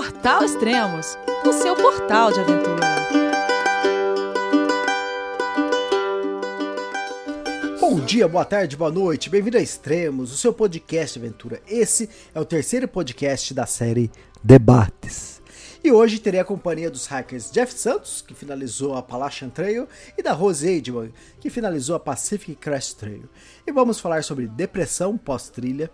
Portal Extremos, o seu portal de aventura. Bom dia, boa tarde, boa noite, bem-vindo a Extremos, o seu podcast de aventura. Esse é o terceiro podcast da série Debates. E hoje terei a companhia dos hackers Jeff Santos, que finalizou a Appalachian Trail, e da Rose Eidman, que finalizou a Pacific Crest Trail. E vamos falar sobre depressão pós-trilha,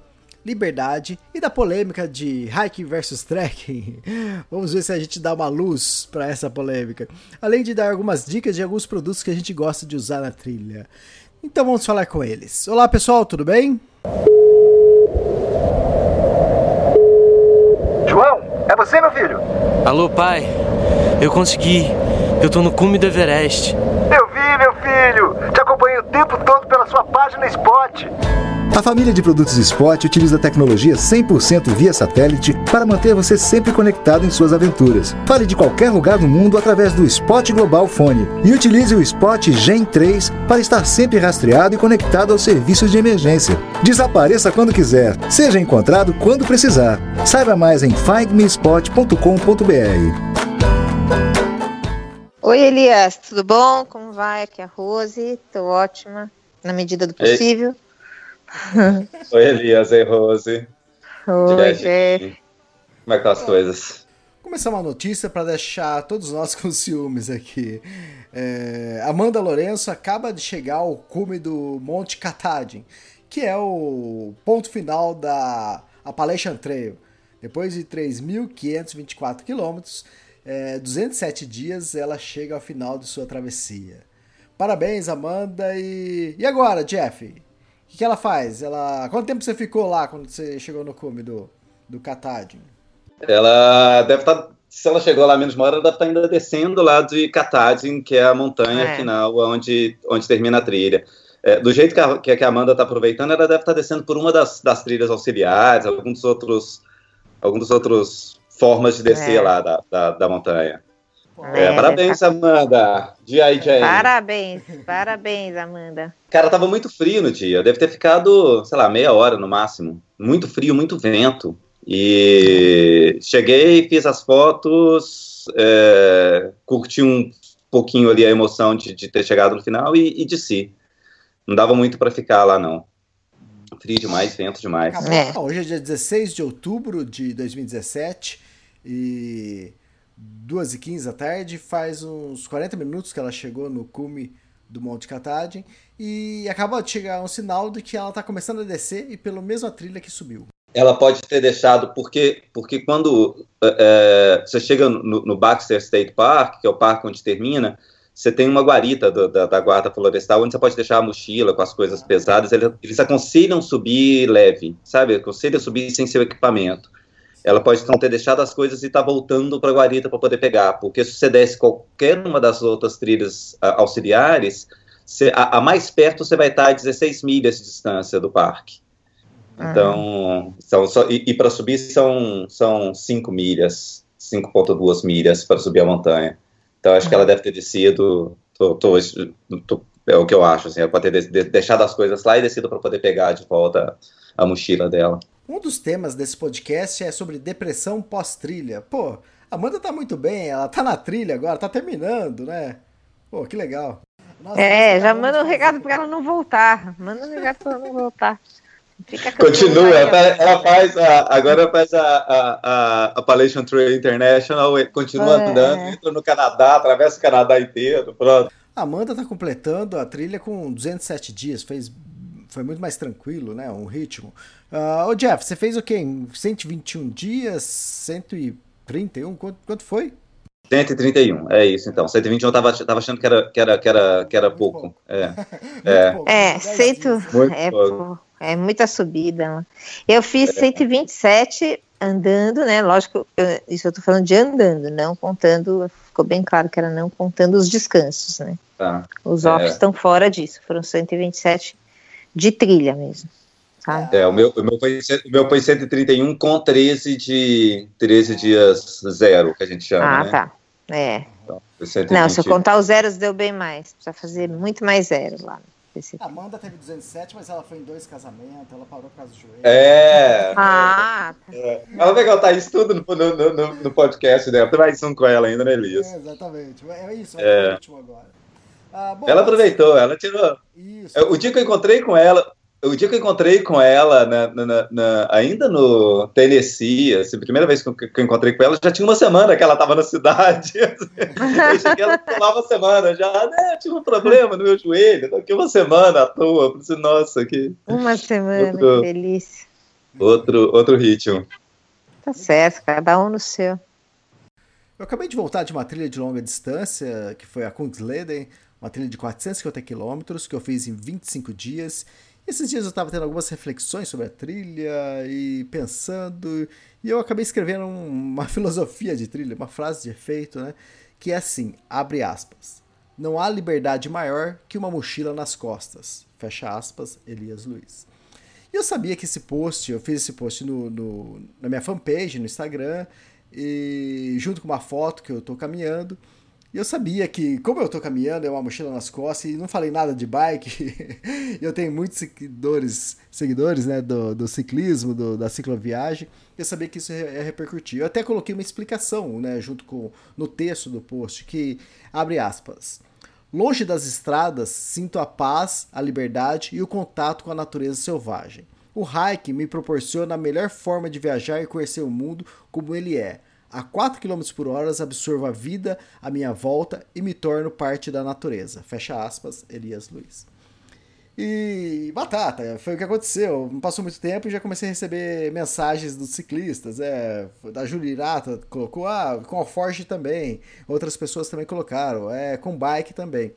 liberdade e da polêmica de hiking versus trekking. Vamos ver se a gente dá uma luz para essa polêmica, além de dar algumas dicas de alguns produtos que a gente gosta de usar na trilha. Então vamos falar com eles. Olá pessoal, tudo bem? João, é você meu filho? Alô pai, eu consegui. Eu tô no cume do Everest. Eu vi meu filho, te acompanhei o tempo todo pela sua página Spot. A família de produtos Spot utiliza tecnologia 100% via satélite para manter você sempre conectado em suas aventuras. Fale de qualquer lugar do mundo através do Spot Global Fone e utilize o Spot Gen 3 para estar sempre rastreado e conectado aos serviços de emergência. Desapareça quando quiser, seja encontrado quando precisar. Saiba mais em findmespot.com.br. Oi Elias, tudo bom? Como vai? Aqui é a Rose, tô ótima, na medida do possível. Oi, Elias. Oi, Rose. Oi, Jeff. Como é que estão as coisas? Começar uma notícia para deixar todos nós com ciúmes aqui. É, Amanda Lourenço acaba de chegar ao cume do Monte Katahdin, que é o ponto final da Appalachian Trail. Depois de 3.524 quilômetros, é, 207 dias, ela chega ao final de sua travessia. Parabéns, Amanda. E, e agora, Jeff? O que, que, ela faz? Ela. Quanto tempo você ficou lá quando você chegou no cume do, do Katahdin? Ela deve estar. Tá, se ela chegou lá menos uma hora, ela deve estar tá ainda descendo lá de Katahdin, que é a montanha é. final onde, onde termina a trilha. É, do jeito que a, que a Amanda está aproveitando, ela deve estar tá descendo por uma das, das trilhas auxiliares, alguns outros, alguns outros formas de descer é. lá da, da, da montanha. É, é, parabéns, tá... Amanda. G.I. Jane. Parabéns, parabéns, Amanda. Cara, tava muito frio no dia. Deve ter ficado, sei lá, meia hora no máximo. Muito frio, muito vento. E cheguei, fiz as fotos, é, curti um pouquinho ali a emoção de, de ter chegado no final e, e desci. Não dava muito para ficar lá, não. Frio demais, vento demais. É. Hoje é dia 16 de outubro de 2017 e 2h15 da tarde, faz uns 40 minutos que ela chegou no cume do Monte Katahdin e acaba de chegar um sinal de que ela está começando a descer e pela mesma trilha que subiu. Ela pode ter deixado, porque, porque quando é, você chega no, no, Baxter State Park, que é o parque onde termina, você tem uma guarita do, da, da, guarda florestal onde você pode deixar a mochila com as coisas pesadas. Eles, eles aconselham subir leve, sabe? Aconselham subir sem seu equipamento ela pode não ter deixado as coisas e tá voltando para a guarita para poder pegar, porque se você desce qualquer uma das outras trilhas uh, auxiliares, você, a, a, mais perto você vai estar a 16 milhas de distância do parque. Ah. Então, são só, e, e para subir são, são 5 milhas, 5,2 milhas para subir a montanha. Então, acho que ela deve ter descido, tô, tô, tô, é o que eu acho, assim, ela pode ter de, de, deixado as coisas lá e descido para poder pegar de volta a mochila dela. Um dos temas desse podcast é sobre depressão pós-trilha. Pô, a Amanda tá muito bem, ela tá na trilha agora, tá terminando, né? Pô, que legal. Nossa, é, já manda um recado pra ela não voltar. Manda um recado pra ela não voltar. Continua, ela, ela, faz a, agora faz a, a, a Appalachian Trail International, continua é. andando, entra no Canadá, atravessa o Canadá inteiro, pronto. A Amanda tá completando a trilha com 207 dias, fez foi muito mais tranquilo, né? Um ritmo. Uh, ô Jeff, você fez o quê? Em 121 dias? 131? Quanto, quanto foi? 131, é isso então. 121 eu tava, tava achando que era, que era, que era, que era pouco. É, é. é, cento, é, pouco. é muita subida. Eu fiz é. 127 andando, né? Lógico, eu, isso eu tô falando de andando, não contando, ficou bem claro que era não contando os descansos, né? Tá. Os offs é. estão fora disso, foram 127 de trilha mesmo. Tá? É, o meu, o, meu foi, o meu foi 131 com 13 de 13 dias zero, que a gente chama. Ah, né? tá. É. Então, Não, se eu contar os zeros, deu bem mais. Precisa fazer muito mais zero lá. A Amanda teve 207, mas ela foi em dois casamentos, ela parou por causa do joelho. É. Ah, tá. é. Ela vai contar isso tudo no, no, no, no podcast dela. Tem mais um com ela ainda, né, Elias? É, exatamente. É isso, É. é o último agora. Ah, bom, Ela aproveitou, ela tirou. Isso. O dia que eu encontrei com ela, o dia que eu encontrei com ela, na- na- na- na- ainda no Tennessee, assim, a primeira vez que eu, que eu encontrei com ela, já tinha uma semana que ela estava na cidade. eu cheguei, ela lá uma semana já, né, eu tive um problema no meu joelho, tô aqui uma semana à toa. Eu falei assim, nossa, que Uma semana, Outro- que delícia. outro, outro ritmo. Tá certo, cada um no seu. Eu acabei de voltar de uma trilha de longa distância, que foi a Kungsleden, uma trilha de 450 quilômetros, que eu fiz em 25 dias. Esses dias eu estava tendo algumas reflexões sobre a trilha e pensando, e eu acabei escrevendo um- uma filosofia de trilha, uma frase de efeito, né? Que é assim, abre aspas. Não há liberdade maior que uma mochila nas costas. Fecha aspas, Elias Luiz. E eu sabia que esse post, eu fiz esse post no, no- na minha fanpage, no Instagram, e junto com uma foto que eu tô caminhando. E eu sabia que, como eu tô caminhando, é uma mochila nas costas, e não falei nada de bike, eu tenho muitos seguidores, seguidores né, do, do ciclismo, do, da cicloviagem, eu sabia que isso ia repercutir. Eu até coloquei uma explicação, né, junto com no texto do post, que abre aspas. Longe das estradas, sinto a paz, a liberdade e o contato com a natureza selvagem. O hiking me proporciona a melhor forma de viajar e conhecer o mundo como ele é. A 4 km por hora absorvo a vida à minha volta e me torno parte da natureza. Fecha aspas, Elias Luiz. E batata, foi o que aconteceu. Não passou muito tempo e já comecei a receber mensagens dos ciclistas. É, da Júlia Irata colocou, ah, com Alforge também. Outras pessoas também colocaram, é, com bike também.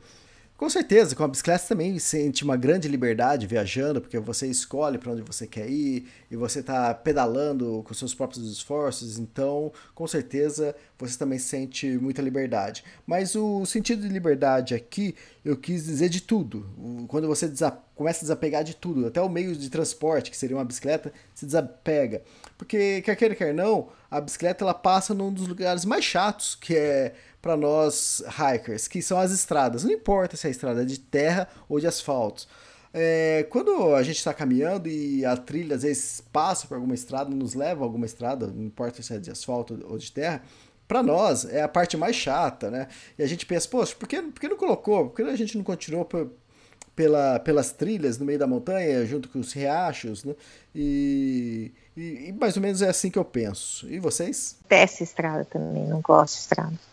Com certeza, com a bicicleta também sente uma grande liberdade viajando, porque você escolhe para onde você quer ir e você está pedalando com seus próprios esforços, então com certeza você também sente muita liberdade. Mas o sentido de liberdade aqui eu quis dizer de tudo. Quando você começa a desapegar de tudo, até o meio de transporte, que seria uma bicicleta, se desapega. Porque, quer queira, quer não, a bicicleta ela passa num dos lugares mais chatos, que é para nós hikers, que são as estradas. Não importa se a estrada é de terra ou de asfalto. É, quando a gente está caminhando e a trilha às vezes passa por alguma estrada, nos leva a alguma estrada, não importa se é de asfalto ou de terra, para nós é a parte mais chata, né? E a gente pensa, poxa, por que, por que não colocou? Por que a gente não continuou pela, pelas trilhas no meio da montanha, junto com os riachos, né? E, e, e mais ou menos é assim que eu penso. E vocês? Desce estrada também, não gosto de estrada.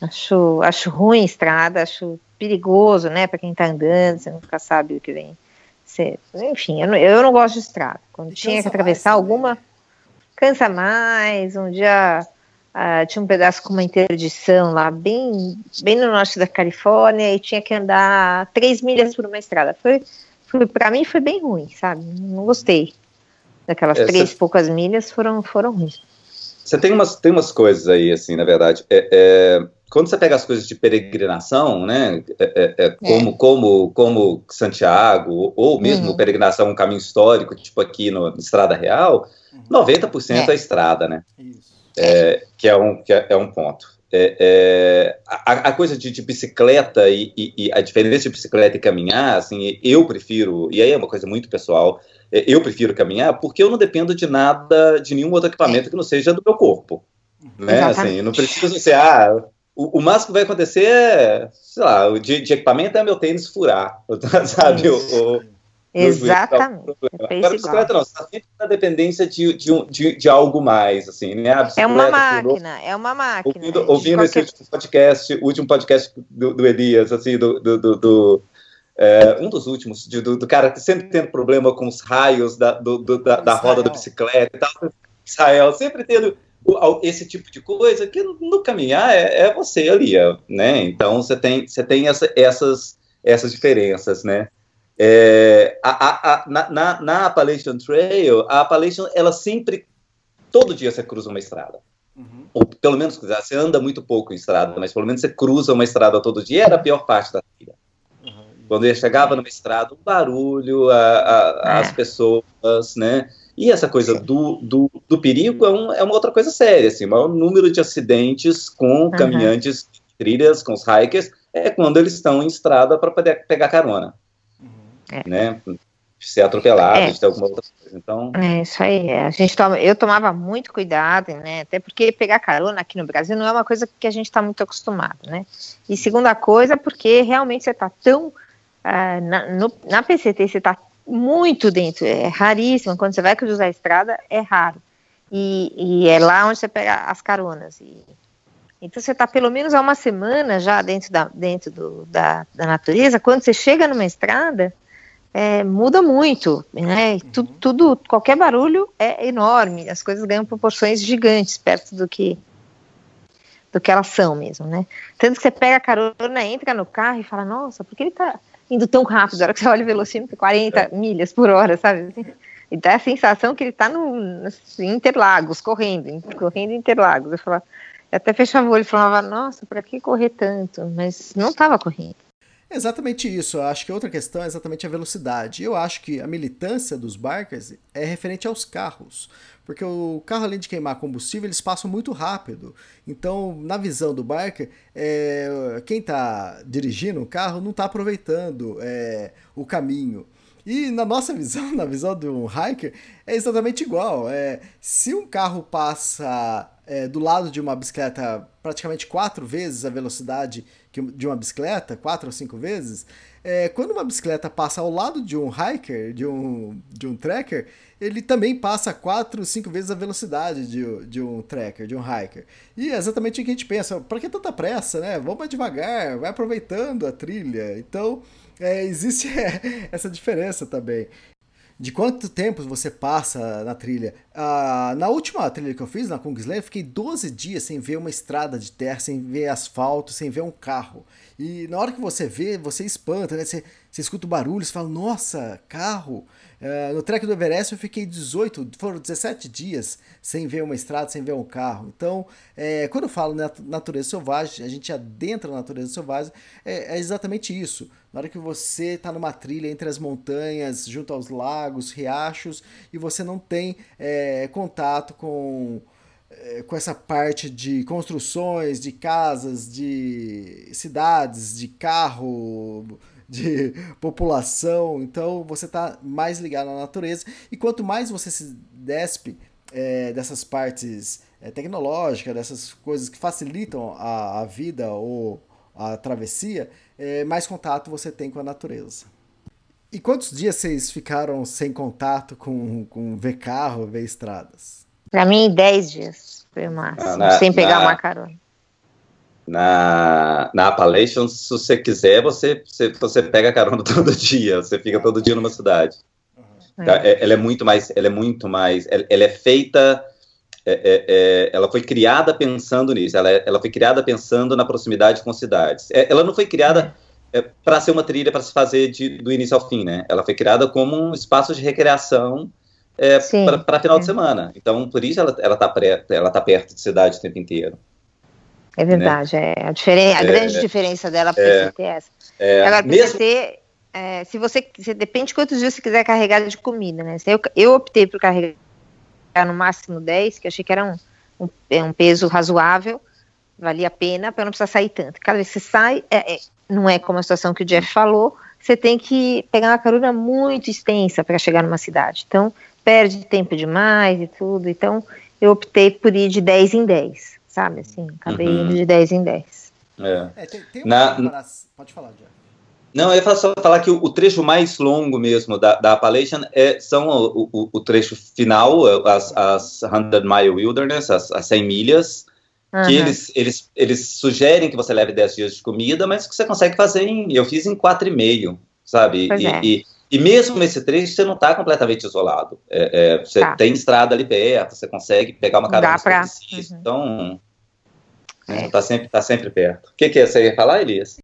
Acho, acho ruim estrada, acho perigoso, né, para quem tá andando, você nunca sabe o que vem. Você, enfim, eu não, eu não gosto de estrada. Quando tinha que atravessar alguma, né? cansa mais. Um dia ah, tinha um pedaço com uma interdição lá, bem, bem no norte da Califórnia, e tinha que andar três milhas por uma estrada. Foi, foi para mim foi bem ruim, sabe? Não gostei. Daquelas É, três poucas milhas foram, foram ruins. Você tem umas, tem umas coisas aí, assim, na verdade. É, é, quando você pega as coisas de peregrinação, né, é, é, é, como, como, como Santiago, ou- mesmo Uhum. peregrinação, um caminho histórico, tipo aqui no Estrada Real, 90% é. É. estrada, né? Isso. que é um, que é, é um ponto. É, é, a, a coisa de, de bicicleta e, e- e a diferença de bicicleta e caminhar, assim, eu prefiro, e aí é uma coisa muito pessoal, é, eu prefiro caminhar porque eu não dependo de nada, de nenhum outro equipamento que não seja do meu corpo. Né? Exatamente. Assim, não preciso ser, ah, o, o máximo que vai acontecer é, sei lá, o de, de equipamento é meu tênis furar, sabe? O, o- Exatamente. Não, É Agora, bicicleta não, você está sempre na dependência de, de, um- de, de algo mais, assim, né? É uma furou, máquina, é uma máquina. Ouvindo, ouvindo esse qualquer- último podcast, o último podcast do, do Elias, assim, do, do, do- do, é, um dos últimos, de- do, do cara que sempre tendo problema com os raios da, do- da, da roda da bicicleta e tal, Israel, sempre tendo esse tipo de coisa que no caminhar é, é você ali, é, né? Então você tem, você tem essa- essas, essas diferenças, né? É, a, a, a, na, na, na Appalachian Trail, a Appalachian, ela sempre, todo dia você cruza uma estrada Uhum. ou pelo menos você anda muito pouco em estrada, mas pelo menos você cruza uma estrada todo dia, era a pior parte da trilha. Uhum. Quando eu chegava numa estrada, o barulho, a- a- É. as pessoas, né? E essa coisa do, do, do perigo é, um- é uma outra coisa séria, assim, o maior número de acidentes com caminhantes de trilhas, com os hikers, é quando eles estão em estrada para poder pegar carona. Uhum. é. né? Ser atropelado, é. de ter alguma outra coisa. Então. É isso aí. A gente toma, eu tomava muito cuidado, né? Até porque pegar carona aqui no Brasil não é uma coisa que a gente está muito acostumado, né? E segunda coisa, porque realmente você está tão uh, na, no, na PCT você está muito dentro, é raríssimo. Quando você vai cruzar a estrada, é raro. E, e é lá onde você pega as caronas. E, então você está pelo menos há uma semana já dentro da, dentro do, da, da natureza. Quando você chega numa estrada, é, muda muito, né? Uhum. Tudo, tudo, qualquer barulho é enorme. As coisas ganham proporções gigantes perto do que do que elas são mesmo, né? Tanto que você pega a carona, entra no carro e fala, nossa, por que ele está indo tão rápido? A hora que você olha o velocímetro, 40 é. milhas por hora, sabe? Assim, e dá a sensação que ele está no, assim, Interlagos, correndo, correndo em Interlagos. Eu falava, eu até fechava o olho e falava, nossa, para que correr tanto? Mas não estava correndo. Exatamente isso. Eu acho que outra questão é exatamente a velocidade. Eu acho que a militância dos barcas é referente aos carros. Porque o carro, além de queimar combustível, eles passam muito rápido. Então, na visão do barca, é, quem está dirigindo o carro não está aproveitando é, o caminho. E na nossa visão, na visão de um hiker, é exatamente igual. É, se um carro passa é, do lado de uma bicicleta praticamente quatro vezes a velocidade de uma bicicleta, quatro ou cinco vezes, é, quando uma bicicleta passa ao lado de um hiker, de um, de um tracker, ele também passa quatro, cinco vezes a velocidade de, de um tracker, de um hiker. E é exatamente o que a gente pensa, para que tanta pressa, né? Vamos devagar, vai aproveitando a trilha. Então, é, existe essa diferença também de quanto tempo você passa na trilha. Ah, na última trilha que eu fiz, na Kungsley, eu fiquei 12 dias sem ver uma estrada de terra, sem ver asfalto, sem ver um carro. E na hora que você vê, você espanta, né? Você, você escuta o barulho, você fala, nossa, carro. Uh, no trek do Everest eu fiquei 18, foram 17 dias sem ver uma estrada, sem ver um carro. Então, é, quando eu falo natureza selvagem, a gente adentra na natureza selvagem, é, é exatamente isso. Na hora que você está numa trilha entre as montanhas, junto aos lagos, riachos, e você não tem é, contato com é, com essa parte de construções, de casas, de cidades, de carro, de população, então você está mais ligado à natureza. E quanto mais você se despe é, dessas partes é, tecnológicas, dessas coisas que facilitam a, a vida ou a travessia, é, mais contato você tem com a natureza. E quantos dias vocês ficaram sem contato com, com ver carro, ver estradas? Para mim, 10 dias foi o máximo, ah, na, sem pegar na, uma carona na, na Appalachian, se você quiser, você, você, você pega carona todo dia, você fica todo dia numa cidade. Uhum. Ela é muito mais, ela é muito mais, ela, ela é feita, é, é, é, ela foi criada pensando nisso, ela, ela foi criada pensando na proximidade com cidades. É, ela não foi criada é, para ser uma trilha para se fazer de, do início ao fim, né? Ela foi criada como um espaço de recreação é, para final de semana. Então, por isso ela, ela, tá ela perto de cidade o tempo inteiro. É verdade, né? é a, diferen a é, grande diferença dela para é, é essa. É, Agora, mesmo... PCT, é, se você, você, depende de quantos dias você quiser carregar de comida, né? Eu, eu optei por carregar no máximo 10, que eu achei que era um, um, é um peso razoável, valia a pena para não precisar sair tanto. Cada vez que você sai, é, é, não é como a situação que o Jeff falou, você tem que pegar uma carona muito extensa para chegar numa cidade. Então, perde tempo demais e tudo. Então, eu optei por ir de 10 em 10 sabe? Assim, acabei uhum. indo de 10 em 10. É. é tem, tem Na... Pode falar, Jeff. Não, eu ia só falar que o, o, trecho mais longo mesmo da, da Appalachian é, são o, o, o trecho final, as, as 100 Mile Wilderness, as, as 100 milhas, uhum. que eles, eles, eles sugerem que você leve 10 dias de comida, mas que você consegue fazer em, eu fiz em 4,5, sabe? E, é. e, e, mesmo nesse trecho você não está completamente isolado, é, é, você tá. tem estrada ali perto, você consegue pegar uma carona pra... uhum. então Está né? é. sempre, tá sempre perto. O que, que você ia falar, Elias?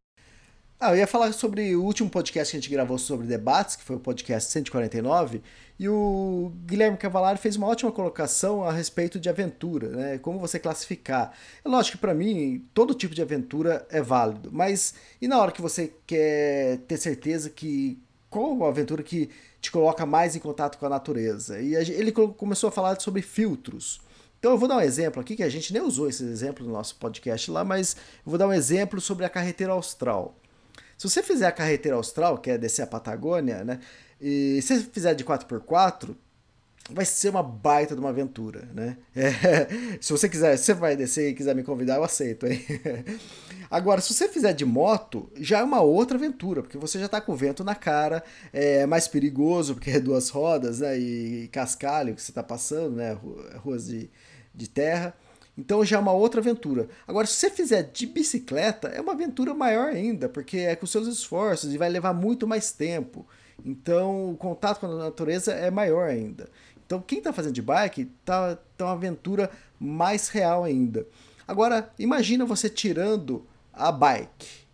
Ah, eu ia falar sobre o último podcast que a gente gravou sobre debates, que foi o podcast 149, e o Guilherme Cavalari fez uma ótima colocação a respeito de aventura, né? Como você classificar. É lógico que para mim todo tipo de aventura é válido, mas e na hora que você quer ter certeza que qual a aventura que te coloca mais em contato com a natureza? E ele começou a falar sobre filtros. Então eu vou dar um exemplo aqui, que a gente nem usou esse exemplo no nosso podcast lá, mas eu vou dar um exemplo sobre a carreteira austral. Se você fizer a carreteira austral, que é descer a Patagônia, né? E se você fizer de 4x4, vai ser uma baita de uma aventura, né? É, se você quiser, se você vai descer e quiser me convidar, eu aceito, hein? Agora, se você fizer de moto, já é uma outra aventura, porque você já tá com o vento na cara, é mais perigoso, porque é duas rodas, né? E cascalho que você tá passando, né? Ruas de, de terra. Então já é uma outra aventura. Agora, se você fizer de bicicleta, é uma aventura maior ainda, porque é com seus esforços e vai levar muito mais tempo. Então, o contato com a natureza é maior ainda. Então, quem está fazendo de bike tá, tá uma aventura mais real ainda. Agora, imagina você tirando a bike.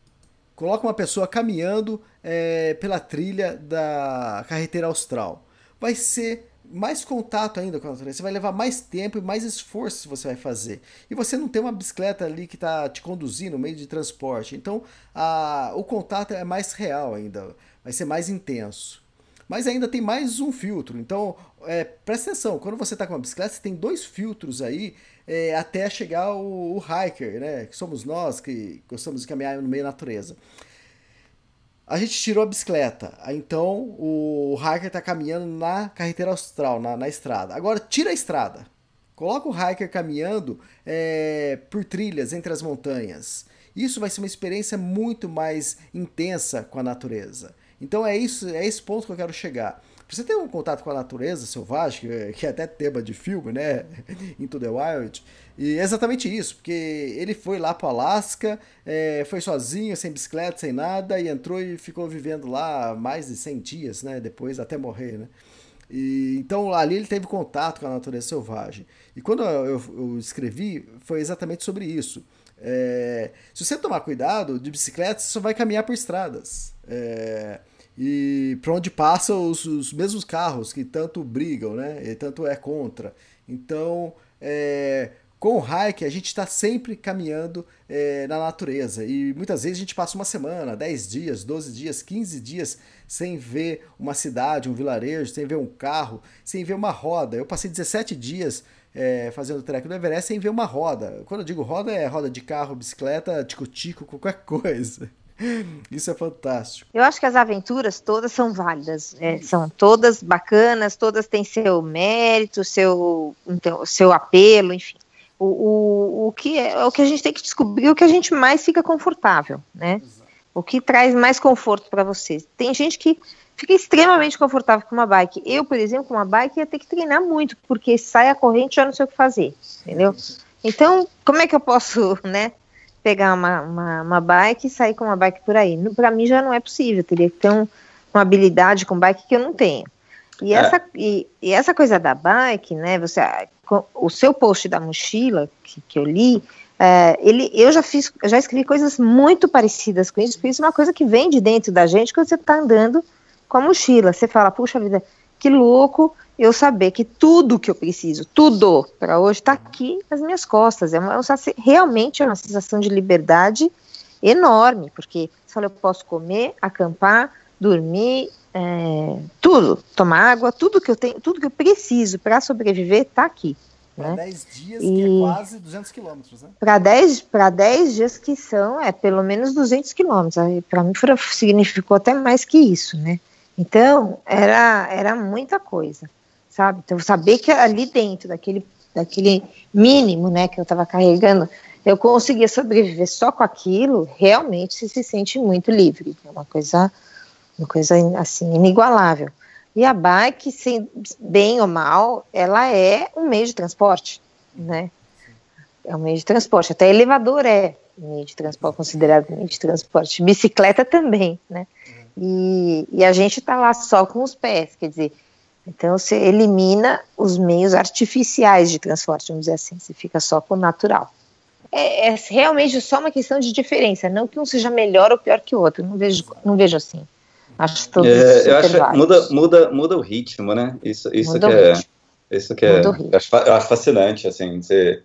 Coloca uma pessoa caminhando é, pela trilha da carreteira austral. Vai ser mais contato ainda com a natureza. Você vai levar mais tempo e mais esforço você vai fazer. E você não tem uma bicicleta ali que está te conduzindo meio de transporte. Então, a, o contato é mais real ainda. Vai ser mais intenso. Mas ainda tem mais um filtro. Então, é, presta atenção. Quando você está com uma bicicleta, você tem dois filtros aí é, até chegar o, o hiker, né? Que somos nós que gostamos de caminhar no meio da natureza. A gente tirou a bicicleta, então o hiker está caminhando na carreteira austral, na, na estrada. Agora tira a estrada, coloca o hiker caminhando é, por trilhas entre as montanhas. Isso vai ser uma experiência muito mais intensa com a natureza. Então é isso, é esse ponto que eu quero chegar. Você ter um contato com a natureza selvagem, que é até tema de filme, né? Into the Wild, e é exatamente isso, porque ele foi lá para o Alasca, é, foi sozinho, sem bicicleta, sem nada, e entrou e ficou vivendo lá mais de 100 dias, né? Depois até morrer, né? E, então ali ele teve contato com a natureza selvagem. E quando eu, eu escrevi, foi exatamente sobre isso. É, se você tomar cuidado de bicicleta, você só vai caminhar por estradas. É, e para onde passam os, os, mesmos carros que tanto brigam, né? E tanto é contra. Então, é, com o hike, a gente está sempre caminhando é, na natureza e muitas vezes a gente passa uma semana, 10 dias, 12 dias, 15 dias sem ver uma cidade, um vilarejo, sem ver um carro, sem ver uma roda. Eu passei 17 dias é, fazendo trek do Everest sem ver uma roda. Quando eu digo roda, é roda de carro, bicicleta, tico-tico, qualquer coisa. Isso é fantástico. Eu acho que as aventuras todas são válidas, é, são todas bacanas, todas têm seu mérito, seu, então, seu apelo, enfim. O, o, o, que é, o que a gente tem que descobrir o que a gente mais fica confortável, né? Exato. O que traz mais conforto para você. Tem gente que fica extremamente confortável com uma bike. Eu, por exemplo, com uma bike ia ter que treinar muito, porque sai a corrente já não sei o que fazer, entendeu? Então, como é que eu posso, né, pegar uma, uma, uma bike e sair com uma bike por aí? Para mim já não é possível, eu teria que ter um, uma habilidade com bike que eu não tenho. E, é. essa, e, e, essa coisa da bike, né? Você, o seu post da mochila que, que eu li, é, ele, eu já fiz, já escrevi coisas muito parecidas com isso, porque isso é uma coisa que vem de dentro da gente quando você está andando com a mochila. Você fala, puxa vida, que louco eu saber que tudo que eu preciso, tudo para hoje está aqui nas minhas costas. É uma, realmente é uma sensação de liberdade enorme, porque você fala, eu posso comer, acampar, dormir, é, tudo, tomar água, tudo que eu tenho, tudo que eu preciso para sobreviver está aqui. Para 10 né? dias, e... que é quase 200 quilômetros, né? Para 10, 10 dias que são, é pelo menos 200 quilômetros. Para mim significou até mais que isso, né? Então, era, era muita coisa, sabe? Então, saber que ali dentro daquele, daquele mínimo, né, que eu estava carregando, eu conseguia sobreviver só com aquilo, realmente se, se sente muito livre. É uma coisa uma coisa assim inigualável. E a bike, bem ou mal, ela é um meio de transporte, né? É um meio de transporte. Até elevador é meio de transporte, considerado meio de transporte. Bicicleta também, né? E, e a gente está lá só com os pés, quer dizer, então você elimina os meios artificiais de transporte, vamos dizer assim, você fica só com o natural. É, é realmente só uma questão de diferença, não que um seja melhor ou pior que o outro, não vejo, não vejo assim. Acho todos é, eu acho muda, muda, muda o ritmo, né? Isso, isso que é, isso que é, eu acho, eu acho, fascinante, assim, você,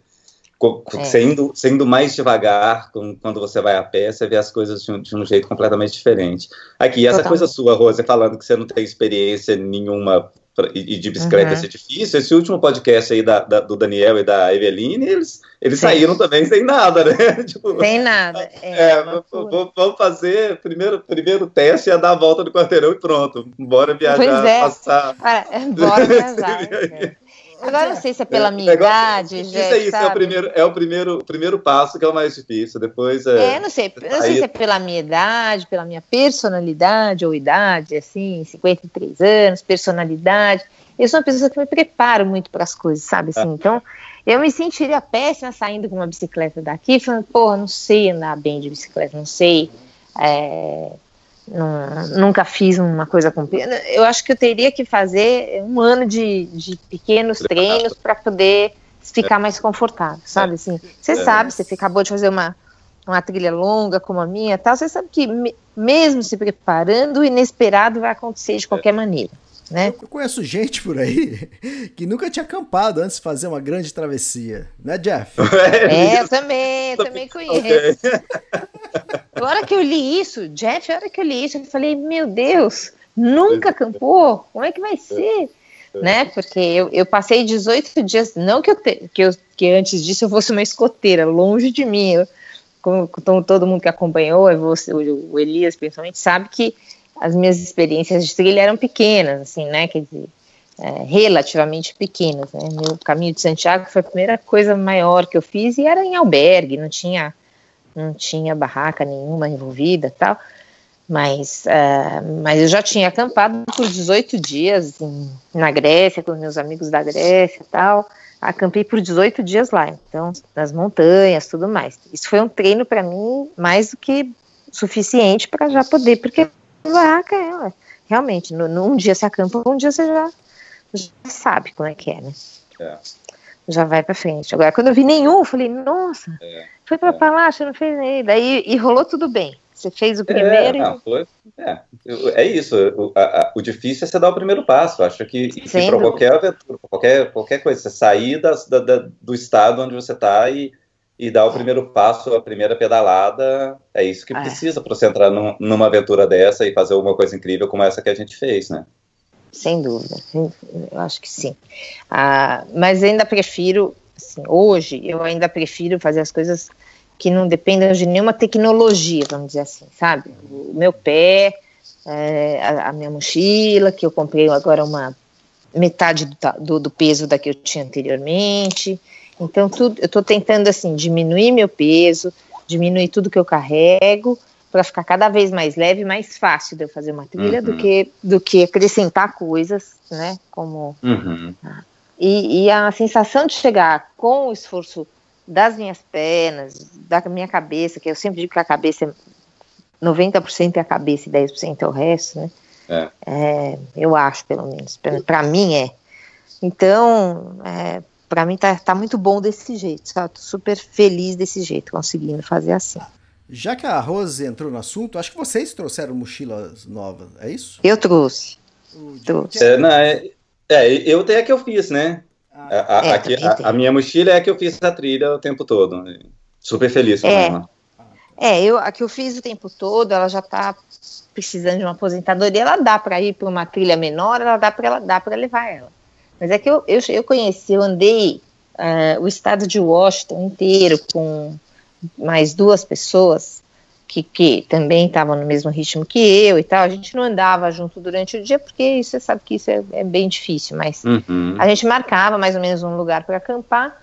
é. sendo, sendo mais devagar, quando você vai a pé, você vê as coisas de um, de um jeito completamente diferente. Aqui, essa Totalmente. coisa sua, Rose, falando que você não tem experiência nenhuma e, de bicicleta uhum. ser difícil, esse último podcast aí da, da, do Daniel e da Eveline, eles, eles saíram também sem nada, né? tipo, sem nada. É, é vamos fazer, primeiro, primeiro teste é dar a volta do quarteirão e pronto, bora viajar, pois é. passar. É, bora viajar. É. Agora não sei se é pela é, minha idade, Isso é isso, é o primeiro, é o primeiro, primeiro passo que é o mais difícil. Depois é. é não sei, não sei se é pela minha idade, pela minha personalidade ou idade, assim, 53 anos, personalidade. Eu sou uma pessoa que me preparo muito para as coisas, sabe? Assim, ah. Então, eu me sentiria péssima saindo com uma bicicleta daqui, falando, porra, não sei andar bem de bicicleta, não sei. É, não, nunca fiz uma coisa com. Eu acho que eu teria que fazer um ano de, de pequenos treinos para poder ficar mais confortável, sabe? Assim, você é. sabe, você acabou de fazer uma, uma trilha longa como a minha, tal, você sabe que mesmo se preparando, o inesperado vai acontecer de qualquer maneira. Né? Eu conheço gente por aí que nunca tinha acampado antes de fazer uma grande travessia, né, Jeff? É, eu também, eu também conheço. A hora que eu li isso, Jeff, a hora que eu li isso, eu falei, meu Deus, nunca acampou? Como é que vai ser? Né? Porque eu, eu passei 18 dias, não que eu, te, que eu que antes disso eu fosse uma escoteira, longe de mim. Eu, como, como todo mundo que acompanhou, você, o Elias principalmente, sabe que as minhas experiências de trilha eram pequenas, assim, né? Quer dizer, é, relativamente pequenas. Né? Meu caminho de Santiago foi a primeira coisa maior que eu fiz e era em albergue, não tinha, não tinha barraca nenhuma envolvida, tal. Mas, uh, mas eu já tinha acampado por 18 dias em, na Grécia, com meus amigos da Grécia tal. Acampei por 18 dias lá, então, nas montanhas, tudo mais. Isso foi um treino para mim mais do que suficiente para já poder, porque barraca é, realmente, num dia se acampa, um dia você já, já sabe como é que é, né? É. Já vai pra frente. Agora, quando eu vi nenhum, eu falei, nossa, é. foi pra é. Palácio, não fez nem. Daí e rolou tudo bem. Você fez o é, primeiro. É, não, foi, é, é isso. O, a, o, difícil é você dar o primeiro passo. Acho que, que para qualquer aventura, qualquer, qualquer coisa, você sair da, da, do estado onde você está e e dar o primeiro passo, a primeira pedalada, é isso que é. precisa para você entrar num, numa aventura dessa e fazer alguma coisa incrível como essa que a gente fez, né? Sem dúvida, eu acho que sim. Ah, mas ainda prefiro, assim, hoje, eu ainda prefiro fazer as coisas que não dependam de nenhuma tecnologia, vamos dizer assim, sabe? O meu pé, é, a, a, minha mochila, que eu comprei agora uma metade do, do, do peso da que eu tinha anteriormente, então, tudo, eu estou tentando, assim, diminuir meu peso, diminuir tudo que eu carrego, para ficar cada vez mais leve mais fácil de eu fazer uma trilha uhum. do, que, do que acrescentar coisas, né? Como. Uhum. E, e, a sensação de chegar com o esforço das minhas pernas, da minha cabeça, que eu sempre digo que a cabeça é 90% é a cabeça e 10% é o resto, né? É. É, eu acho, pelo menos. Para mim é. Então, é, para mim tá, tá muito bom desse jeito, sabe? Tô super feliz desse jeito, conseguindo fazer assim. Já que a Rose entrou no assunto, acho que vocês trouxeram mochilas novas, é isso? Eu trouxe. trouxe. É, não, é, é, eu tenho a que eu fiz, né? Ah, a, a, é, aqui, a, a, minha mochila é a que eu fiz a trilha o tempo todo. Super feliz com é, ela. É, eu, a que eu fiz o tempo todo, ela já tá precisando de uma aposentadoria, ela dá para ir para uma trilha menor, ela dá para ela dá para levar ela. Mas é que eu, eu, eu conheci, eu andei uh, o estado de Washington inteiro com mais duas pessoas que, que também estavam no mesmo ritmo que eu e tal. A gente não andava junto durante o dia, porque você sabe que isso é, é bem difícil, mas uhum. a gente marcava mais ou menos um lugar para acampar.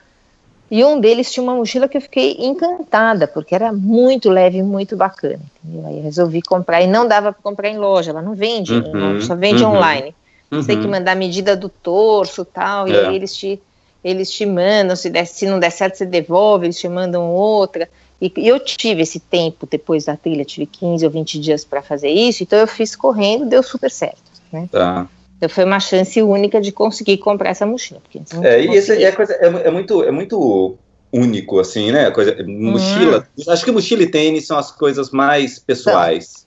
E um deles tinha uma mochila que eu fiquei encantada, porque era muito leve e muito bacana. Entendeu? Aí eu resolvi comprar, e não dava para comprar em loja, ela não vende, uhum. só vende uhum. online. Uhum. Você tem que mandar a medida do torso tal, é. e aí eles te, eles te mandam, se, der, se não der certo, você devolve, eles te mandam outra. E, e eu tive esse tempo depois da trilha, tive 15 ou 20 dias para fazer isso, então eu fiz correndo, deu super certo. Né? Tá. Então foi uma chance única de conseguir comprar essa mochila. é, e esse é, coisa, é, é, muito, é muito único, assim, né? Coisa, mochila, hum. acho que mochila e tênis são as coisas mais pessoais.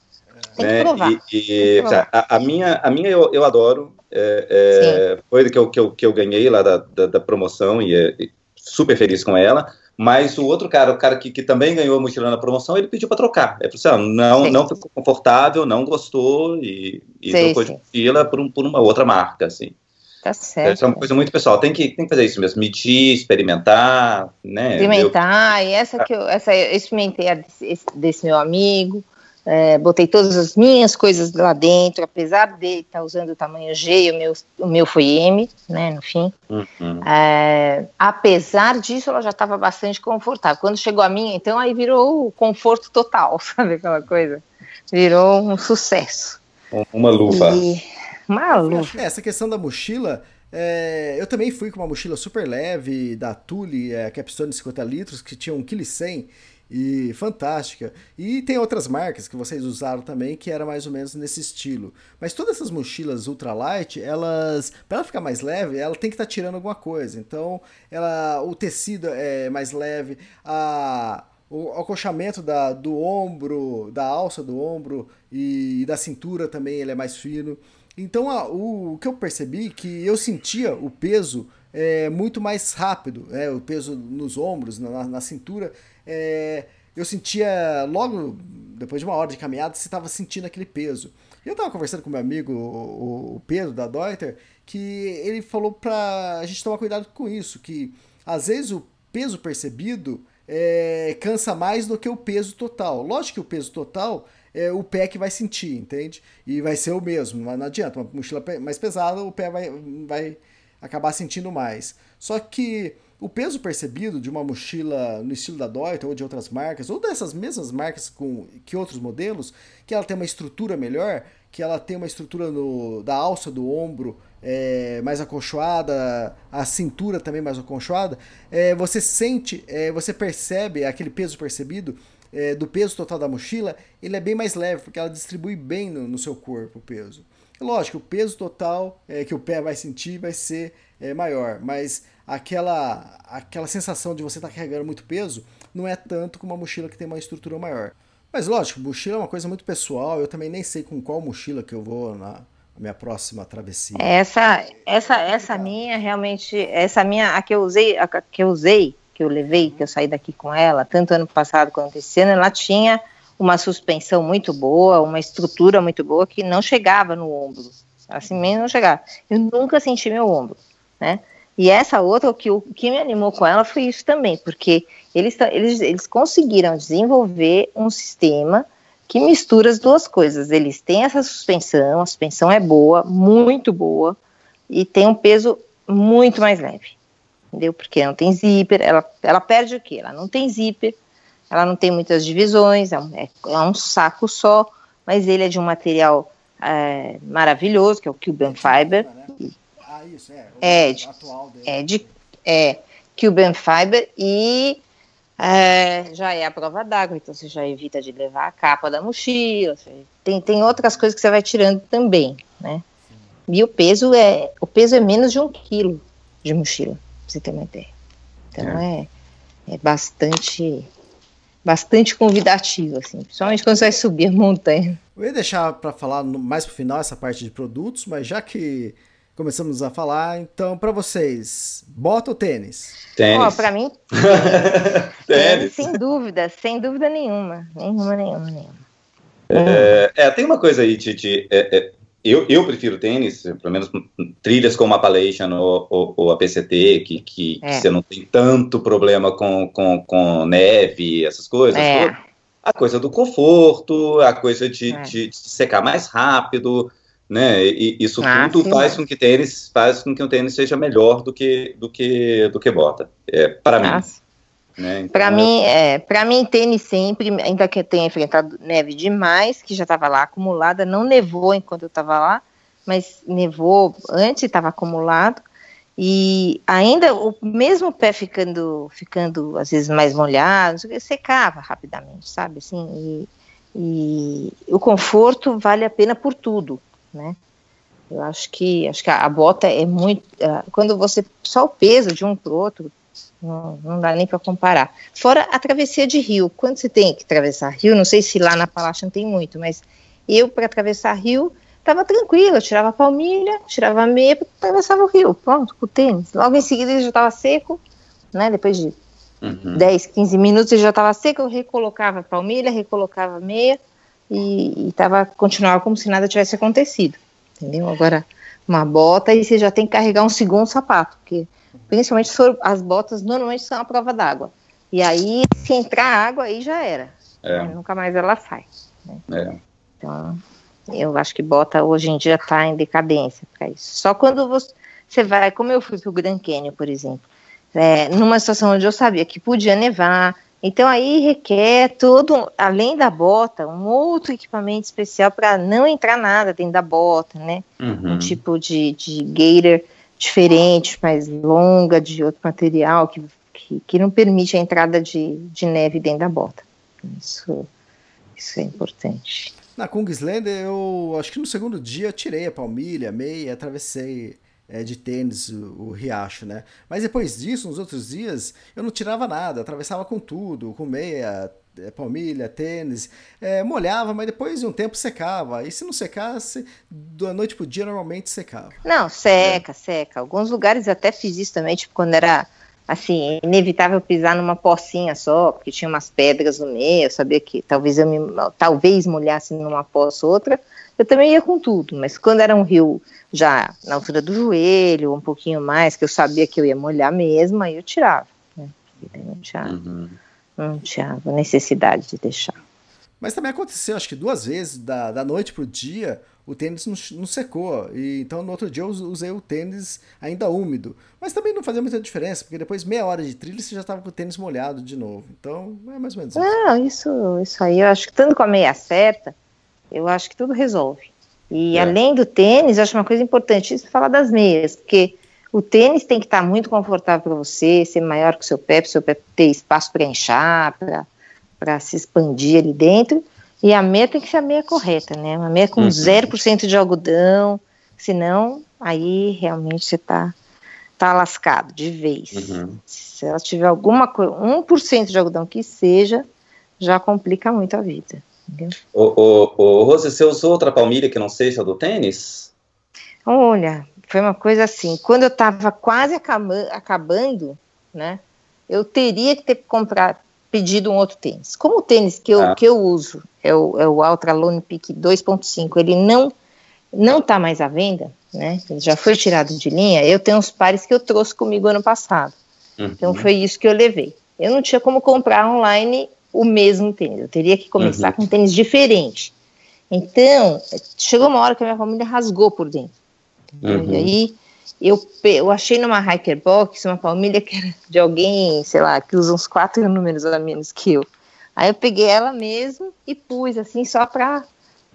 Tem né? que provar. E, e provar. A, a, minha, a minha eu, eu adoro. É, é, foi que eu, que, eu, que eu ganhei lá da, da, da promoção e, é, super feliz com ela. Mas o outro cara, o cara que, que também ganhou a mochila na promoção, ele pediu para trocar. É assim, não, sim. não ficou confortável, não gostou e, e sim, trocou sim. de mochila por, um, por uma outra marca, assim. Tá certo. Isso é uma coisa muito pessoal. Tem que, tem que fazer isso mesmo, medir, experimentar, né? Experimentar, eu... e essa que eu, essa eu experimentei desse, desse meu amigo, é, botei todas as minhas coisas lá dentro, apesar de estar tá usando o tamanho G, o meu, o meu foi M, né, no fim. Uhum. É, apesar disso, ela já estava bastante confortável. Quando chegou a minha, então, aí virou o conforto total, sabe aquela coisa? Virou um sucesso. Uma luva. E, uma luva. É, essa questão da mochila, é, eu também fui com uma mochila super leve da Thule, é, Capstone 50 litros, que tinha 1,1 kg e fantástica. E tem outras marcas que vocês usaram também que era mais ou menos nesse estilo. Mas todas essas mochilas ultralight, elas, para ela ficar mais leve, ela tem que estar tá tirando alguma coisa. Então, ela, o tecido é mais leve, a o acochamento da, do ombro, da alça do ombro e, e da cintura também ele é mais fino. Então a, o, o, que eu percebi que eu sentia o peso é, muito mais rápido, é, o peso nos ombros, na, na cintura, é, eu sentia logo depois de uma hora de caminhada, você estava sentindo aquele peso. Eu estava conversando com meu amigo, o, o Pedro da Deuter, que ele falou para a gente tomar cuidado com isso, que às vezes o peso percebido é, cansa mais do que o peso total. Lógico que o peso total é o pé que vai sentir, entende? E vai ser o mesmo, mas não adianta. Uma mochila mais pesada, o pé vai, vai acabar sentindo mais. Só que o peso percebido de uma mochila no estilo da Deuter ou de outras marcas, ou dessas mesmas marcas com que outros modelos, que ela tem uma estrutura melhor, que ela tem uma estrutura no, da alça do ombro é, mais acolchoada, a cintura também mais acolchoada, é, você sente, é, você percebe aquele peso percebido é, do peso total da mochila, ele é bem mais leve, porque ela distribui bem no, no seu corpo o peso. Lógico, o peso total é, que o pé vai sentir vai ser é, maior, mas aquela, aquela sensação de você estar tá carregando muito peso não é tanto como uma mochila que tem uma estrutura maior. Mas lógico, mochila é uma coisa muito pessoal, eu também nem sei com qual mochila que eu vou na minha próxima travessia. Essa essa essa minha realmente, essa minha a que eu usei, a que eu usei, que eu levei, que eu saí daqui com ela, tanto ano passado quanto esse ano, ela tinha uma suspensão muito boa, uma estrutura muito boa que não chegava no ombro. Assim mesmo não chegava. Eu nunca senti meu ombro, né? E essa outra, o que, o que me animou com ela foi isso também, porque eles, eles, eles conseguiram desenvolver um sistema que mistura as duas coisas. Eles têm essa suspensão, a suspensão é boa, muito boa, e tem um peso muito mais leve. Entendeu? Porque não tem zíper, ela, ela perde o quê? Ela não tem zíper, ela não tem muitas divisões, é um, é, é um saco só, mas ele é de um material é, maravilhoso, que é o Cuban Fiber. Isso, é. É de, é de é, Cuban Fiber e é, já é a prova d'água, então você já evita de levar a capa da mochila. Tem, tem outras coisas que você vai tirando também, né? E o peso é o peso é menos de um quilo de mochila, pra você ter uma ideia. Então é, é bastante bastante convidativo, assim, principalmente quando você vai subir a montanha. Eu ia deixar para falar mais pro final essa parte de produtos, mas já que começamos a falar, então para vocês, bota ou tênis? Tênis. Oh, para mim, tênis. Sem dúvida, sem dúvida nenhuma, nenhuma, nenhuma, nenhuma. É, é tem uma coisa aí, Titi. É, é, eu, eu prefiro tênis, pelo menos trilhas como a Appalachian ou, ou, ou a PCT, que, que, é. que, você não tem tanto problema com, com, com neve, essas coisas. É. A coisa do conforto, a coisa de, é. de, de secar mais rápido, né? E isso ah, tudo sim, faz com que tênis faz com que o tênis seja melhor do que do que do que bota. É, para mim. Né? Então, para mim, é, para mim tênis sempre, ainda que eu tenha enfrentado neve demais, que já estava lá acumulada, não nevou enquanto eu estava lá, mas nevou antes, estava acumulado. E ainda o mesmo pé ficando, ficando às vezes mais molhado, secava rapidamente, sabe? Assim, e, e o conforto vale a pena por tudo, né? Eu acho que acho que a, a bota é muito uh, quando você só o peso de um para o outro não, não dá nem para comparar. Fora a travessia de rio. Quando você tem que atravessar rio, não sei se lá na Palácio tem muito, mas eu, para atravessar rio, estava tranquilo. Eu tirava a palmilha, tirava a meia, atravessava o rio. Pronto, com o tênis. Logo em seguida ele já estava seco, né? Depois de uhum. 10, 15 minutos ele já estava seco. Eu recolocava a palmilha, recolocava a meia e, e tava, continuava como se nada tivesse acontecido. Entendeu? Agora, uma bota e você já tem que carregar um segundo sapato, porque principalmente as botas normalmente são a prova d'água. E aí, se entrar água, aí já era. É. Nunca mais ela sai. Né? É. Então, eu acho que bota hoje em dia está em decadência para isso. Só quando você vai, como eu fui para o Grand Canyon, por exemplo, é, numa situação onde eu sabia que podia nevar, então aí requer todo, além da bota, um outro equipamento especial para não entrar nada dentro da bota, né? Uhum. Um tipo de, de gator diferente, mais longa, de outro material que, que, que, não permite a entrada de, de neve dentro da bota. Isso, isso é importante. Na Kungslander, eu acho que no segundo dia tirei a palmilha, a meia, atravessei é, de tênis o, o, riacho, né? Mas depois disso, nos outros dias, eu não tirava nada, atravessava com tudo, com meia, é, palmilha, tênis, é, molhava, mas depois de um tempo secava. E se não secasse, da noite pro dia normalmente secava. Não, seca, é. seca. Alguns lugares até fiz isso também, tipo quando era assim, inevitável pisar numa pocinha só, porque tinha umas pedras no meio, eu sabia que talvez eu me talvez molhasse numa poça ou outra eu também ia com tudo, mas quando era um rio já na altura do joelho, um pouquinho mais, que eu sabia que eu ia molhar mesmo, aí eu tirava. Né? Não tinha, uhum. não tinha necessidade de deixar. Mas também aconteceu, acho que duas vezes, da, da noite pro dia, o tênis não, não, secou. E, então no outro dia eu usei o tênis ainda úmido. Mas também não fazia muita diferença, porque depois meia hora de trilha você já estava com o tênis molhado de novo. Então é mais ou menos isso. Não, isso, isso aí eu acho que tanto com a meia certa, eu acho que tudo resolve. E é. além do tênis, eu acho uma coisa importantíssima falar das meias, porque o tênis tem que estar muito confortável para você, ser maior que o seu pé, para o seu pé ter espaço para inchar, para se expandir ali dentro. E a meia tem que ser a meia correta, né? Uma meia com uhum. 0% de algodão, senão aí realmente você está tá lascado de vez. Uhum. Se ela tiver alguma coisa, 1% de algodão que seja, já complica muito a vida. O, o, o Rose, você usou outra palmilha que não seja do tênis? Olha, foi uma coisa assim, quando eu estava quase acabando, né, eu teria que ter comprado, pedido um outro tênis. Como o tênis que eu, ah. que eu uso é o, é o Ultra Lone Peak 2.5, ele não não está mais à venda, né, ele já foi tirado de linha, eu tenho uns pares que eu trouxe comigo ano passado. Uhum. Então foi isso que eu levei. Eu não tinha como comprar online o mesmo tênis. Eu teria que começar uhum. com um tênis diferente. Então, chegou uma hora que a minha família rasgou por dentro. Uhum. E aí, eu, eu achei numa Hiker Box uma palmilha que era de alguém, sei lá, que usa uns quatro números a menos que eu. Aí eu peguei ela mesmo e pus, assim, só pra,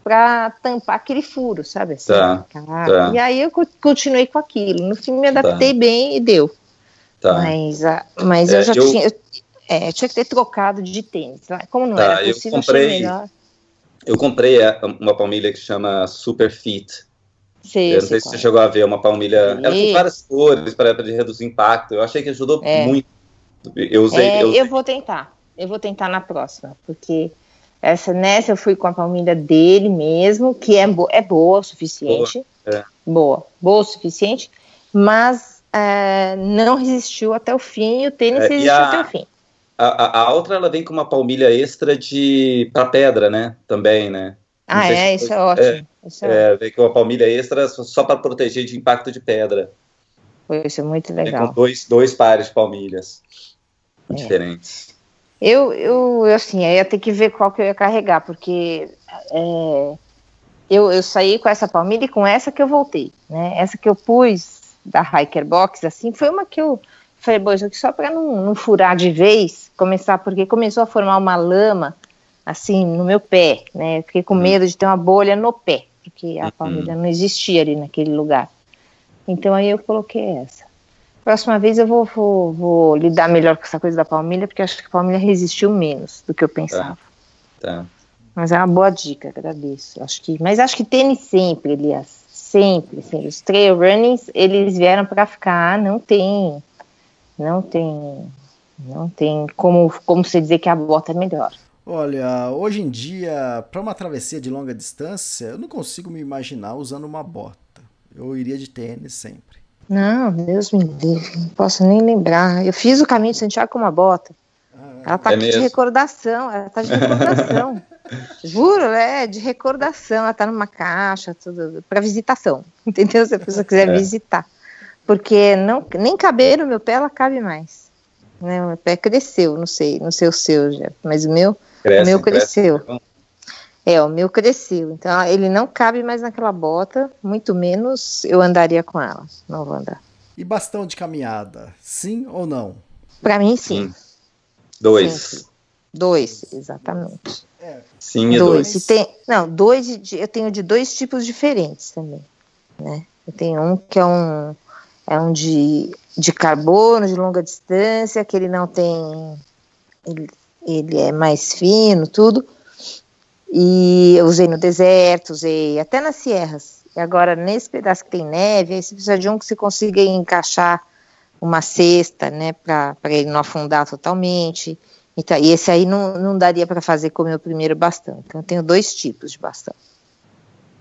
pra tampar aquele furo, sabe? Assim, tá, tá. E aí eu continuei com aquilo. No fim, me adaptei tá. bem e deu. Tá. Mas, mas é, eu já eu... tinha. É, eu tinha que ter trocado de tênis. Como não tá, era possível, eu comprei, melhor. Eu comprei é, uma palmilha que chama Super Fit. Sei, eu não sei se você chegou a ver uma palmilha. Ela tem várias cores para reduzir impacto. Eu achei que ajudou é. muito. Eu usei, é, eu usei. Eu vou tentar. Eu vou tentar na próxima, porque essa nessa eu fui com a palmilha dele mesmo, que é, bo é boa o suficiente. Boa, é. boa, boa o suficiente, mas é, não resistiu até o fim e o tênis é, resistiu a, até o fim. A, a, outra ela vem com uma palmilha extra de para pedra, né? Também, né? Ah, é, isso é ótimo. É, isso é, é, vem com uma palmilha extra só para proteger de impacto de pedra. Foi isso é muito legal. Com dois, dois pares de palmilhas é. diferentes. Eu, eu, assim, aí ia ter que ver qual que eu ia carregar, porque é, eu, eu saí com essa palmilha e com essa que eu voltei, né? Essa que eu pus da Hiker Box, assim, foi uma que eu Falei, bom, isso aqui só para não, não, furar de vez, começar, porque começou a formar uma lama, assim, no meu pé, né? Eu fiquei com uhum. medo de ter uma bolha no pé, porque a palmilha não existia ali naquele lugar. Então aí eu coloquei essa. Próxima vez eu vou, vou, vou, lidar melhor com essa coisa da palmilha, porque acho que a palmilha resistiu menos do que eu pensava. Tá. tá. Mas é uma boa dica, agradeço. Acho que, mas acho que tênis sempre, Elias, sempre. Assim, os trail runnings, eles vieram para ficar, não tem não tem, não tem como, como você dizer que a bota é melhor. Olha, hoje em dia, para uma travessia de longa distância, eu não consigo me imaginar usando uma bota. Eu iria de tênis sempre. Não, Deus me livre, não posso nem lembrar. Eu fiz o caminho de Santiago com uma bota. Ah, ela tá é de recordação, ela tá de recordação. Juro, é de recordação. Ela tá numa caixa, tudo para visitação. Entendeu? Se a pessoa quiser é. visitar. Porque não, nem caber no meu pé, ela cabe mais. Né? O meu pé cresceu, não sei, não sei o seu, já, mas o meu, cresce, o meu cresceu. Cresce. É, o meu cresceu. Então ele não cabe mais naquela bota, muito menos eu andaria com ela. Não vou andar. E bastão de caminhada, sim ou não? Para mim, sim. sim. Dois. Sim. Dois, exatamente. É. Sim, e dois. dois. E tem, não, dois de, eu tenho de dois tipos diferentes também, né? Eu tenho um que é um é um de, de carbono de longa distância, que ele não tem ele, ele é mais fino, tudo. E eu usei no deserto, usei até nas sierras. E agora, nesse pedaço que tem neve, aí você precisa de um que você consiga encaixar uma cesta, né, para ele não afundar totalmente. Então, e esse aí não, não daria para fazer com o meu primeiro bastão. Então, eu tenho dois tipos de bastão.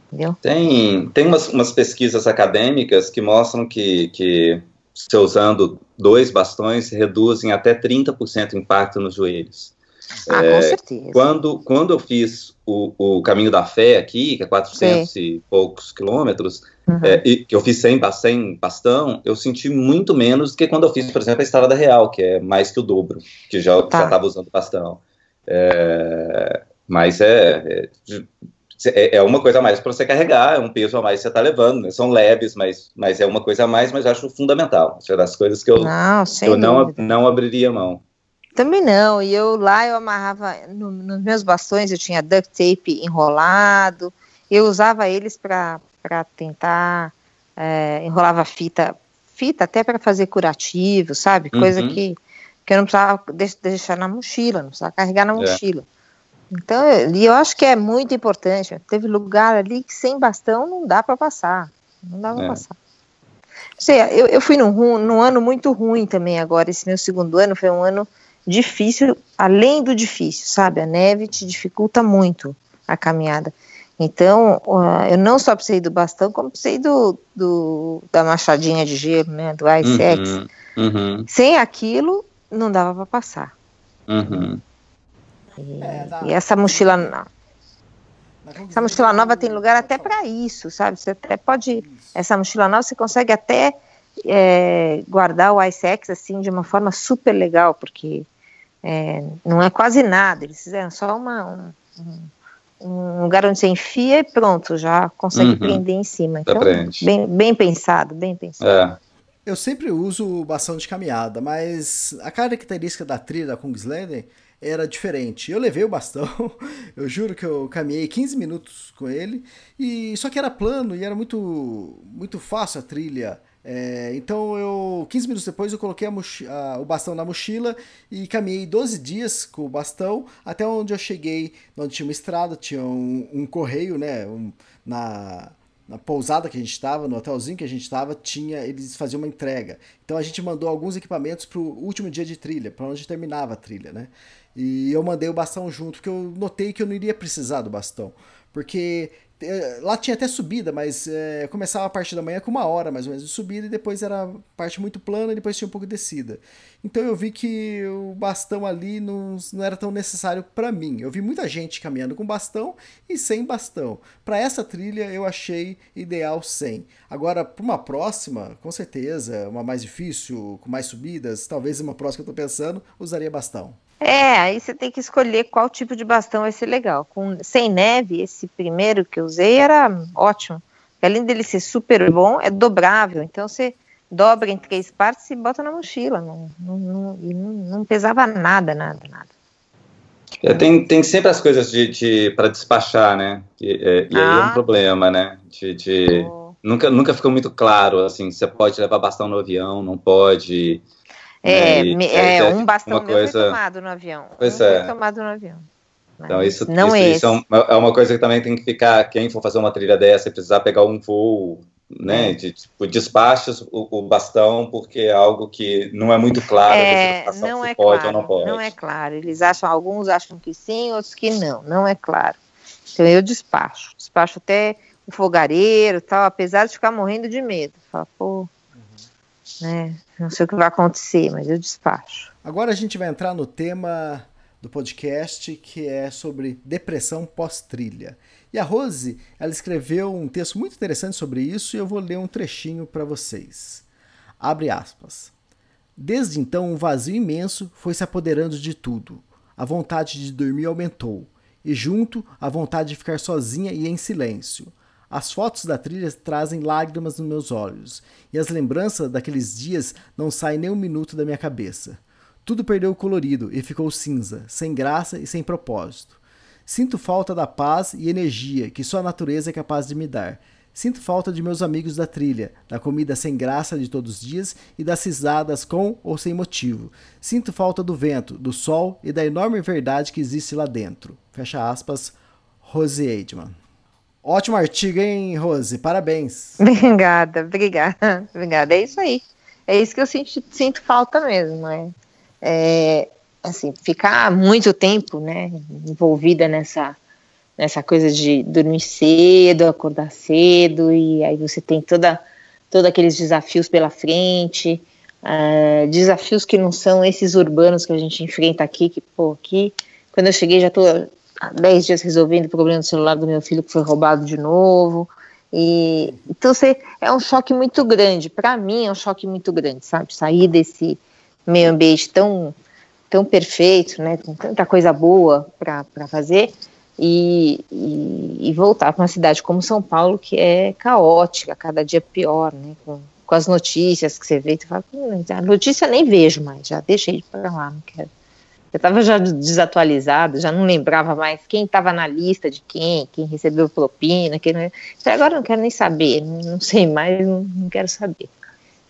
Entendeu? Tem, tem umas, umas pesquisas acadêmicas que mostram que, que se usando dois bastões reduzem até 30% o impacto nos joelhos. Ah, é, com certeza. Quando, quando eu fiz o, o Caminho da Fé aqui, que é 400 Sim. e poucos quilômetros, uhum. é, e, que eu fiz sem, sem bastão, eu senti muito menos do que quando eu fiz, por exemplo, a Estrada Real, que é mais que o dobro, que já tá. estava usando bastão. É, mas é, é, é, uma coisa a mais para você carregar, é um peso a mais que você está levando, né? são leves, mas, mas é uma coisa a mais, mas acho fundamental. Isso é das coisas que eu não, eu não, não abriria mão. Também não, e eu lá eu amarrava no, nos meus bastões, eu tinha duct tape enrolado, eu usava eles para tentar, é, enrolava fita, fita até para fazer curativo, sabe? Coisa uhum. que, que eu não precisava deixar na mochila, não precisava carregar na é. mochila. É. Então, e eu acho que é muito importante. Teve lugar ali que sem bastão não dá para passar, não dá para é. passar. Sei, eu, eu fui num, num ano muito ruim também agora, esse meu segundo ano foi um ano difícil, além do difícil, sabe? A neve te dificulta muito a caminhada. Então, eu não só precisei do bastão, como precisei do, do da machadinha de gelo, né? Do Ice. Uhum, uhum. Sem aquilo, não dava para passar. Uhum. E, é, e, essa mochila. Essa mochila nova tem lugar até para isso, sabe? Você até pode. Essa mochila nova você consegue até é, guardar o Ice X assim de uma forma super legal, porque é, não é quase nada, eles fizeram só uma, um, um, lugar onde você enfia e pronto, já consegue uhum. prender em cima. Então, bem, bem pensado, bem pensado. É. Eu sempre uso bastão de caminhada, mas a característica da trilha da Kungsleden era diferente. Eu levei o bastão, eu juro que eu caminhei 15 minutos com ele, e só que era plano e era muito muito fácil a trilha. É, então eu 15 minutos depois eu coloquei a a, o bastão na mochila e caminhei 12 dias com o bastão até onde eu cheguei, onde tinha uma estrada, tinha um, um correio, né, um, na, na pousada que a gente estava, no hotelzinho que a gente estava, tinha eles faziam uma entrega. Então a gente mandou alguns equipamentos para o último dia de trilha, para onde terminava a trilha, né? E eu mandei o bastão junto, porque eu notei que eu não iria precisar do bastão, porque é, lá tinha até subida, mas é, começava a parte da manhã com uma hora mais ou menos de subida e depois era parte muito plana e depois tinha um pouco de descida. Então eu vi que o bastão ali não, não era tão necessário para mim. Eu vi muita gente caminhando com bastão e sem bastão. Para essa trilha eu achei ideal sem. Agora, para uma próxima, com certeza, uma mais difícil, com mais subidas, talvez uma próxima que eu tô pensando, usaria bastão. É, aí você tem que escolher qual tipo de bastão vai ser legal. Com, sem neve, esse primeiro que eu usei era ótimo. Além dele ser super bom, é dobrável. Então você dobra em três partes e bota na mochila. Não, não, não, não, pesava nada, nada, nada. É, tem, tem sempre as coisas de, de para despachar, né? E, é, e ah. aí é um ah. problema, né? De, de oh. nunca, nunca ficou muito claro, assim, você pode levar bastão no avião, não pode. É, né? é, é, um bastão uma coisa... foi tomado no avião. Pois um é. Tomado no avião. Então, isso, não isso, isso é, é, uma coisa que também tem que ficar, quem for fazer uma trilha dessa e precisar pegar um voo, né, é. de tipo, despachos o, o, bastão, porque é algo que não é muito claro, é, não é pode claro, ou não pode. Não é claro, eles acham, alguns acham que sim, outros que não, não é claro. Então eu despacho, despacho até o fogareiro tal, apesar de ficar morrendo de medo. Fala, pô, né? Não sei o que vai acontecer, mas eu despacho. Agora a gente vai entrar no tema do podcast, que é sobre depressão pós-trilha. E a Rose, ela escreveu um texto muito interessante sobre isso e eu vou ler um trechinho para vocês. Abre aspas. Desde então, um vazio imenso foi se apoderando de tudo. A vontade de dormir aumentou, e junto, a vontade de ficar sozinha e em silêncio. As fotos da trilha trazem lágrimas nos meus olhos, e as lembranças daqueles dias não saem nem um minuto da minha cabeça. Tudo perdeu o colorido e ficou cinza, sem graça e sem propósito. Sinto falta da paz e energia que só a natureza é capaz de me dar. Sinto falta de meus amigos da trilha, da comida sem graça de todos os dias e das risadas com ou sem motivo. Sinto falta do vento, do sol e da enorme verdade que existe lá dentro. Fecha aspas, Rose Eidman. Ótimo artigo, hein, Rose? Parabéns. Obrigada, obrigada, obrigada. É isso aí. É isso que eu sinto, sinto falta mesmo. É, é assim, ficar muito tempo, né, envolvida nessa nessa coisa de dormir cedo, acordar cedo e aí você tem toda todos aqueles desafios pela frente, uh, desafios que não são esses urbanos que a gente enfrenta aqui, que pô, aqui quando eu cheguei já estou 10 dias resolvendo o problema do celular do meu filho que foi roubado de novo. E então você, é um choque muito grande. Para mim é um choque muito grande, sabe? Sair desse meio ambiente tão tão perfeito, né, com tanta coisa boa para fazer, e, e, e voltar para uma cidade como São Paulo, que é caótica, cada dia pior, né, com, com as notícias que você vê, você fala, a notícia nem vejo mais, já deixei de para lá, não quero. Eu estava já desatualizado, já não lembrava mais quem estava na lista de quem, quem recebeu propina, quem não... Então, agora não quero nem saber, não sei mais, não, não quero saber,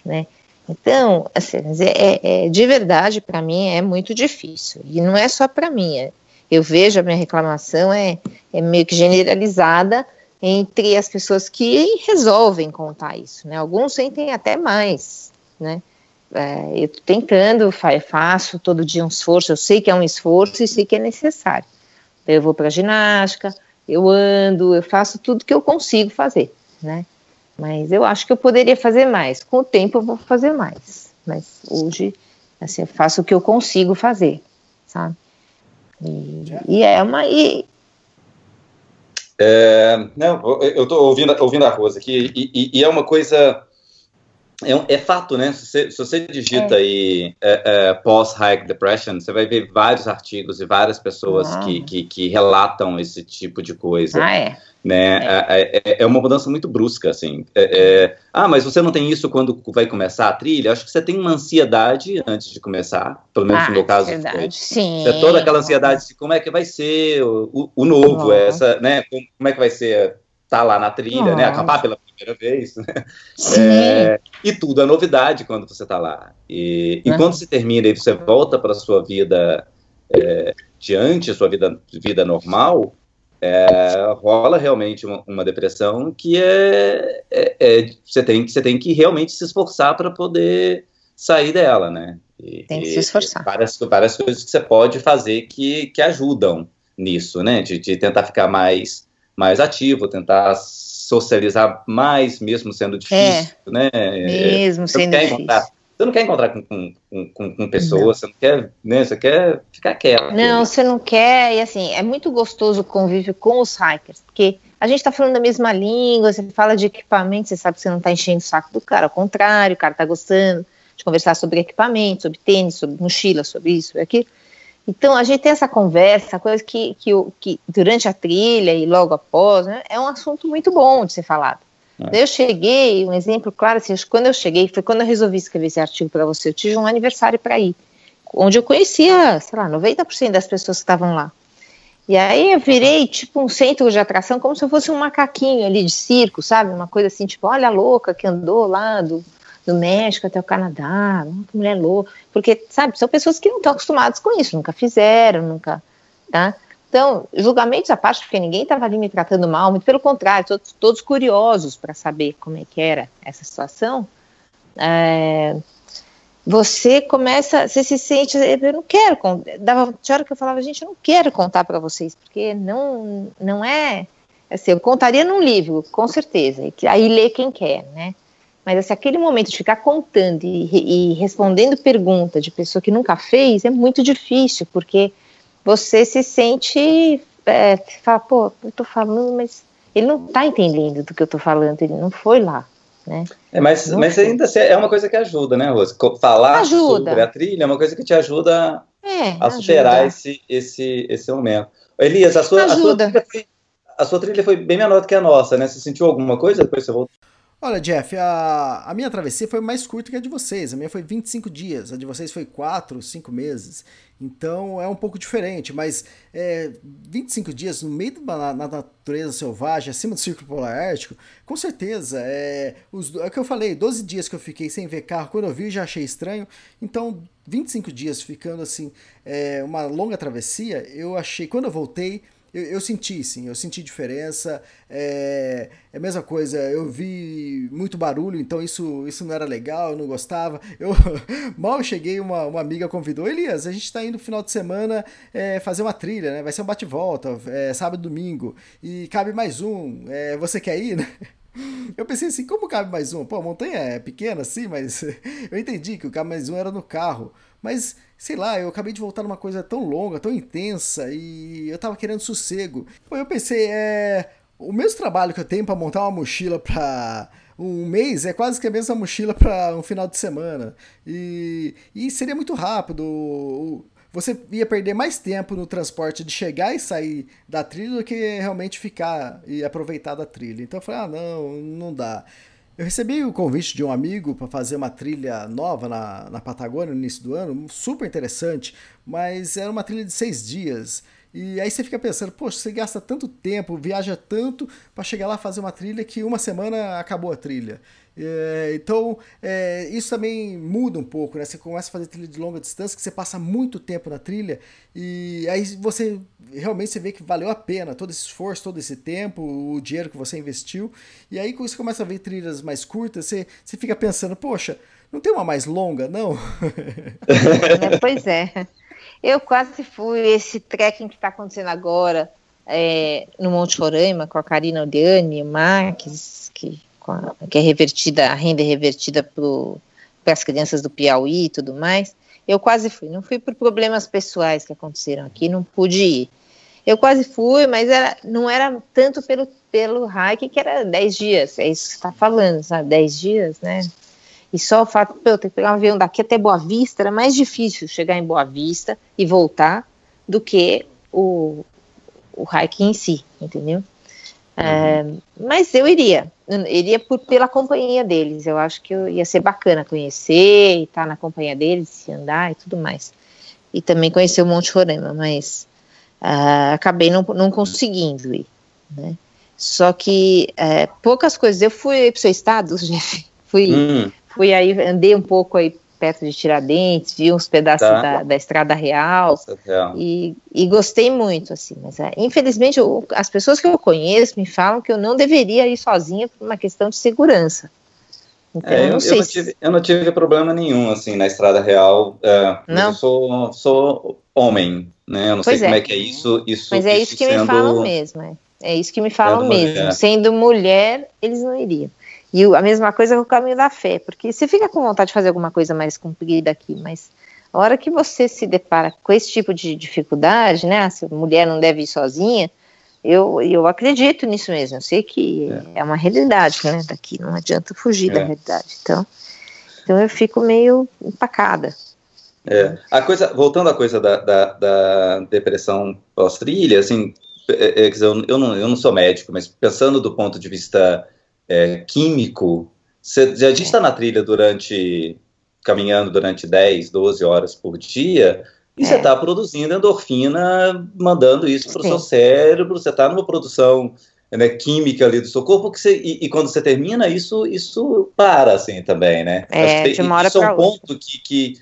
né? Então, assim, é, é, de verdade, para mim, é muito difícil. E não é só para mim. É, eu vejo a minha reclamação é, é meio que generalizada entre as pessoas que resolvem contar isso. Né? Alguns sentem até mais. Né? É, eu estou tentando, faço todo dia um esforço, eu sei que é um esforço e sei que é necessário. Eu vou para a ginástica, eu ando, eu faço tudo que eu consigo fazer, né? Mas eu acho que eu poderia fazer mais. Com o tempo eu vou fazer mais. Mas hoje, assim, eu faço o que eu consigo fazer, sabe? E, e é uma. E... É, não, eu estou ouvindo, ouvindo a Rosa aqui, e, e, e é uma coisa é, é, fato, né? Se você, se você digita é. aí é, é, pós-hike depression, você vai ver vários artigos e várias pessoas ah. que, que, que, relatam esse tipo de coisa. Ah, é. Né? É. É, é, é uma mudança muito brusca, assim. ah, mas você não tem isso quando vai começar a trilha? Acho que você tem uma ansiedade antes de começar, pelo menos ah, no meu caso. Verdade. Sim. É toda aquela ansiedade de como é que vai ser o, o, novo, essa, né? Como é que vai ser tá lá na trilha, né? Acampar pela primeira vez, né? É, e tudo é novidade quando você está lá. E, e quando você termina e você volta para a sua vida é, diante, sua vida, vida normal, é, rola realmente uma, uma, depressão que é, é, é, você, tem, você tem que realmente se esforçar para poder sair dela, né? E, tem que se esforçar. Várias, várias coisas que você pode fazer que, que ajudam nisso, né? De, de tentar ficar mais, mais ativo, tentar socializar mais, mesmo sendo difícil, é, né? Mesmo sendo difícil. Você não quer encontrar com, com, com, com pessoas, não. você não quer, né? Você quer ficar quieto. Não, você não quer, e assim, é muito gostoso o convívio com os hikers, porque a gente está falando a mesma língua, você fala de equipamento, você sabe que você não está enchendo o saco do cara, ao contrário, o cara está gostando de conversar sobre equipamento, sobre tênis, sobre mochila, sobre isso, sobre aquilo. Então, a gente tem essa conversa, coisa que, que, que durante a trilha e logo após, né, é um assunto muito bom de ser falado. É. Eu cheguei, um exemplo claro, assim, quando eu cheguei, foi quando eu resolvi escrever esse artigo para você, eu tive um aniversário para ir, onde eu conhecia, sei lá, 90% das pessoas que estavam lá. E aí eu virei tipo um centro de atração, como se eu fosse um macaquinho ali de circo, sabe? Uma coisa assim, tipo, olha a louca que andou lá do, do México até o Canadá, que mulher louca, porque, sabe, são pessoas que não estão acostumadas com isso, nunca fizeram, nunca, tá? Então, julgamentos à parte, porque ninguém estava ali me tratando mal, muito pelo contrário, todos, todos curiosos para saber como é que era essa situação, é, você começa, você se sente, eu não quero, dava tinha hora que eu falava, gente, eu não quero contar para vocês, porque não, não é, assim, eu contaria num livro, com certeza, e aí lê quem quer, né, mas assim, aquele momento de ficar contando e, e respondendo pergunta de pessoa que nunca fez é muito difícil, porque você se sente, é, fala, pô, eu tô falando, mas ele não tá entendendo do que eu tô falando, ele não foi lá. Né? É, mas, mas ainda assim, é uma coisa que ajuda, né, Rose? Falar ajuda. sobre a trilha é uma coisa que te ajuda é, a superar esse, esse, esse momento. Elias, a sua, a sua, trilha foi, a sua trilha foi bem menor do que a nossa, né? Você sentiu alguma coisa depois que você voltou? Olha, Jeff, a, a minha travessia foi mais curta que a de vocês. A minha foi 25 dias, a de vocês foi 4, 5 meses. Então é um pouco diferente, mas é, 25 dias no meio da na natureza selvagem, acima do Círculo Polar Ártico, com certeza. É, os, é o que eu falei, 12 dias que eu fiquei sem ver carro, quando eu vi já achei estranho. Então, 25 dias ficando assim, é, uma longa travessia, eu achei, quando eu voltei eu, eu, senti, sim, eu senti diferença. É, é, a mesma coisa, eu vi muito barulho, então isso, isso não era legal, eu não gostava. Eu mal cheguei, uma, uma amiga convidou, Elias, a gente está indo no final de semana é, fazer uma trilha, né? Vai ser um bate-volta, é, sábado domingo, e cabe mais um. É, você quer ir, né? Eu pensei assim, como cabe mais um? Pô, a montanha é pequena, sim, mas eu entendi que o cabe mais um era no carro. Mas, sei lá, eu acabei de voltar numa coisa tão longa, tão intensa, e eu tava querendo sossego. Pô, eu pensei, é. O mesmo trabalho que eu tenho para montar uma mochila para um mês é quase que a mesma mochila para um final de semana. E, e seria muito rápido. Você ia perder mais tempo no transporte de chegar e sair da trilha do que realmente ficar e aproveitar da trilha. Então eu falei: ah, não, não dá. Eu recebi o convite de um amigo para fazer uma trilha nova na, na Patagônia no início do ano, super interessante, mas era uma trilha de seis dias. E aí você fica pensando, poxa, você gasta tanto tempo, viaja tanto para chegar lá fazer uma trilha que uma semana acabou a trilha. É, então, é, isso também muda um pouco, né? Você começa a fazer trilha de longa distância, que você passa muito tempo na trilha, e aí você realmente você vê que valeu a pena todo esse esforço, todo esse tempo, o dinheiro que você investiu. E aí, quando você começa a ver trilhas mais curtas, você, você fica pensando, poxa, não tem uma mais longa, não? É, pois é. Eu quase fui esse trekking que está acontecendo agora é, no Monte Roraima com a Karina Odiane, o Marques, que a, que é revertida, a renda é revertida para as crianças do Piauí e tudo mais. Eu quase fui, não fui por problemas pessoais que aconteceram aqui, não pude ir. Eu quase fui, mas era, não era tanto pelo, pelo hike que era 10 dias, é isso que está falando, sabe? 10 dias, né? E só o fato de eu ter que pegar um avião daqui até Boa Vista era mais difícil chegar em Boa Vista e voltar do que o, o hike em si, entendeu? É, mas eu iria, eu iria por, pela companhia deles. Eu acho que eu, ia ser bacana conhecer e estar tá na companhia deles, andar e tudo mais. E também conhecer o Monte Roraima, mas uh, acabei não, não conseguindo ir. Né? Só que uh, poucas coisas. Eu fui para o seu estado, Jeff. Fui, hum. fui aí, andei um pouco aí perto de Tiradentes, vi uns pedaços tá. da, da, Estrada Real. E, e, gostei muito, assim, mas é, infelizmente eu, as pessoas que eu conheço me falam que eu não deveria ir sozinha por uma questão de segurança. Então, é, eu, não eu, não tive, eu, não tive, problema nenhum, assim, na Estrada Real, é, não. eu sou, sou homem, né, eu não pois sei como é. é que é isso, isso Mas é isso, isso que sendo... me falam mesmo, é. é isso que me falam mesmo, mulher. sendo mulher, eles não iriam. E a mesma coisa com o caminho da fé, porque você fica com vontade de fazer alguma coisa mais comprida aqui, mas a hora que você se depara com esse tipo de dificuldade, né, se a mulher não deve ir sozinha, eu, eu acredito nisso mesmo, eu sei que é, é uma realidade, né, daqui, não adianta fugir é. da realidade, então, então eu fico meio empacada. É, a coisa, voltando à coisa da, da, da depressão pós-trilha, assim, é, é, eu, eu, não, eu não sou médico, mas pensando do ponto de vista é, químico, você já está na trilha durante, caminhando durante 10, 12 horas por dia, e é. você está produzindo endorfina, mandando isso para o seu cérebro, você está numa produção né, química ali do seu corpo, que você, e, e, quando você termina, isso, isso para, assim, também, né? É, Acho que, de isso é um ponto que, que,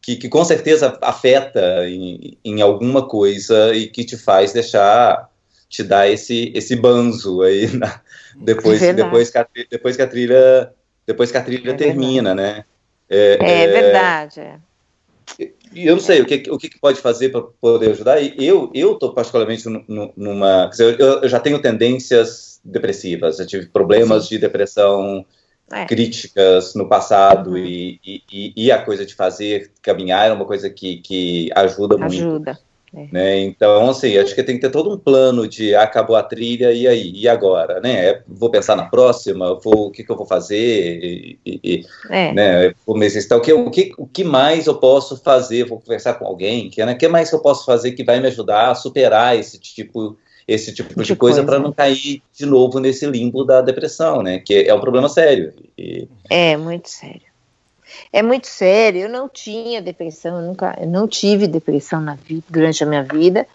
que, que, com certeza afeta em, em alguma coisa e que te faz deixar, te dar esse, esse banzo aí na, depois, é depois, que a, depois que a trilha, depois que a trilha é termina, né? É, é, é verdade. E eu não sei o que, o que pode fazer para poder ajudar. E eu eu estou particularmente numa, dizer, eu, eu, já tenho tendências depressivas. Eu tive problemas Sim. de depressão é. críticas no passado uhum. e, e, e, a coisa de fazer caminhar é uma coisa que, que ajuda, ajuda. muito. É. Né? Então, assim, acho que tem que ter todo um plano de ah, acabou a trilha, e aí? E agora? Né? É, vou pensar na próxima, vou, o que, que eu vou fazer? E, e, é. né? O que, o, que, o que mais eu posso fazer? Vou conversar com alguém? Que, né? O que mais que eu posso fazer que vai me ajudar a superar esse tipo esse tipo de, de coisa, coisa. para não cair de novo nesse limbo da depressão, né? Que é um problema sério. E... É, muito sério é muito sério. Eu não tinha depressão, eu nunca, eu não tive depressão na vida, durante a minha vida.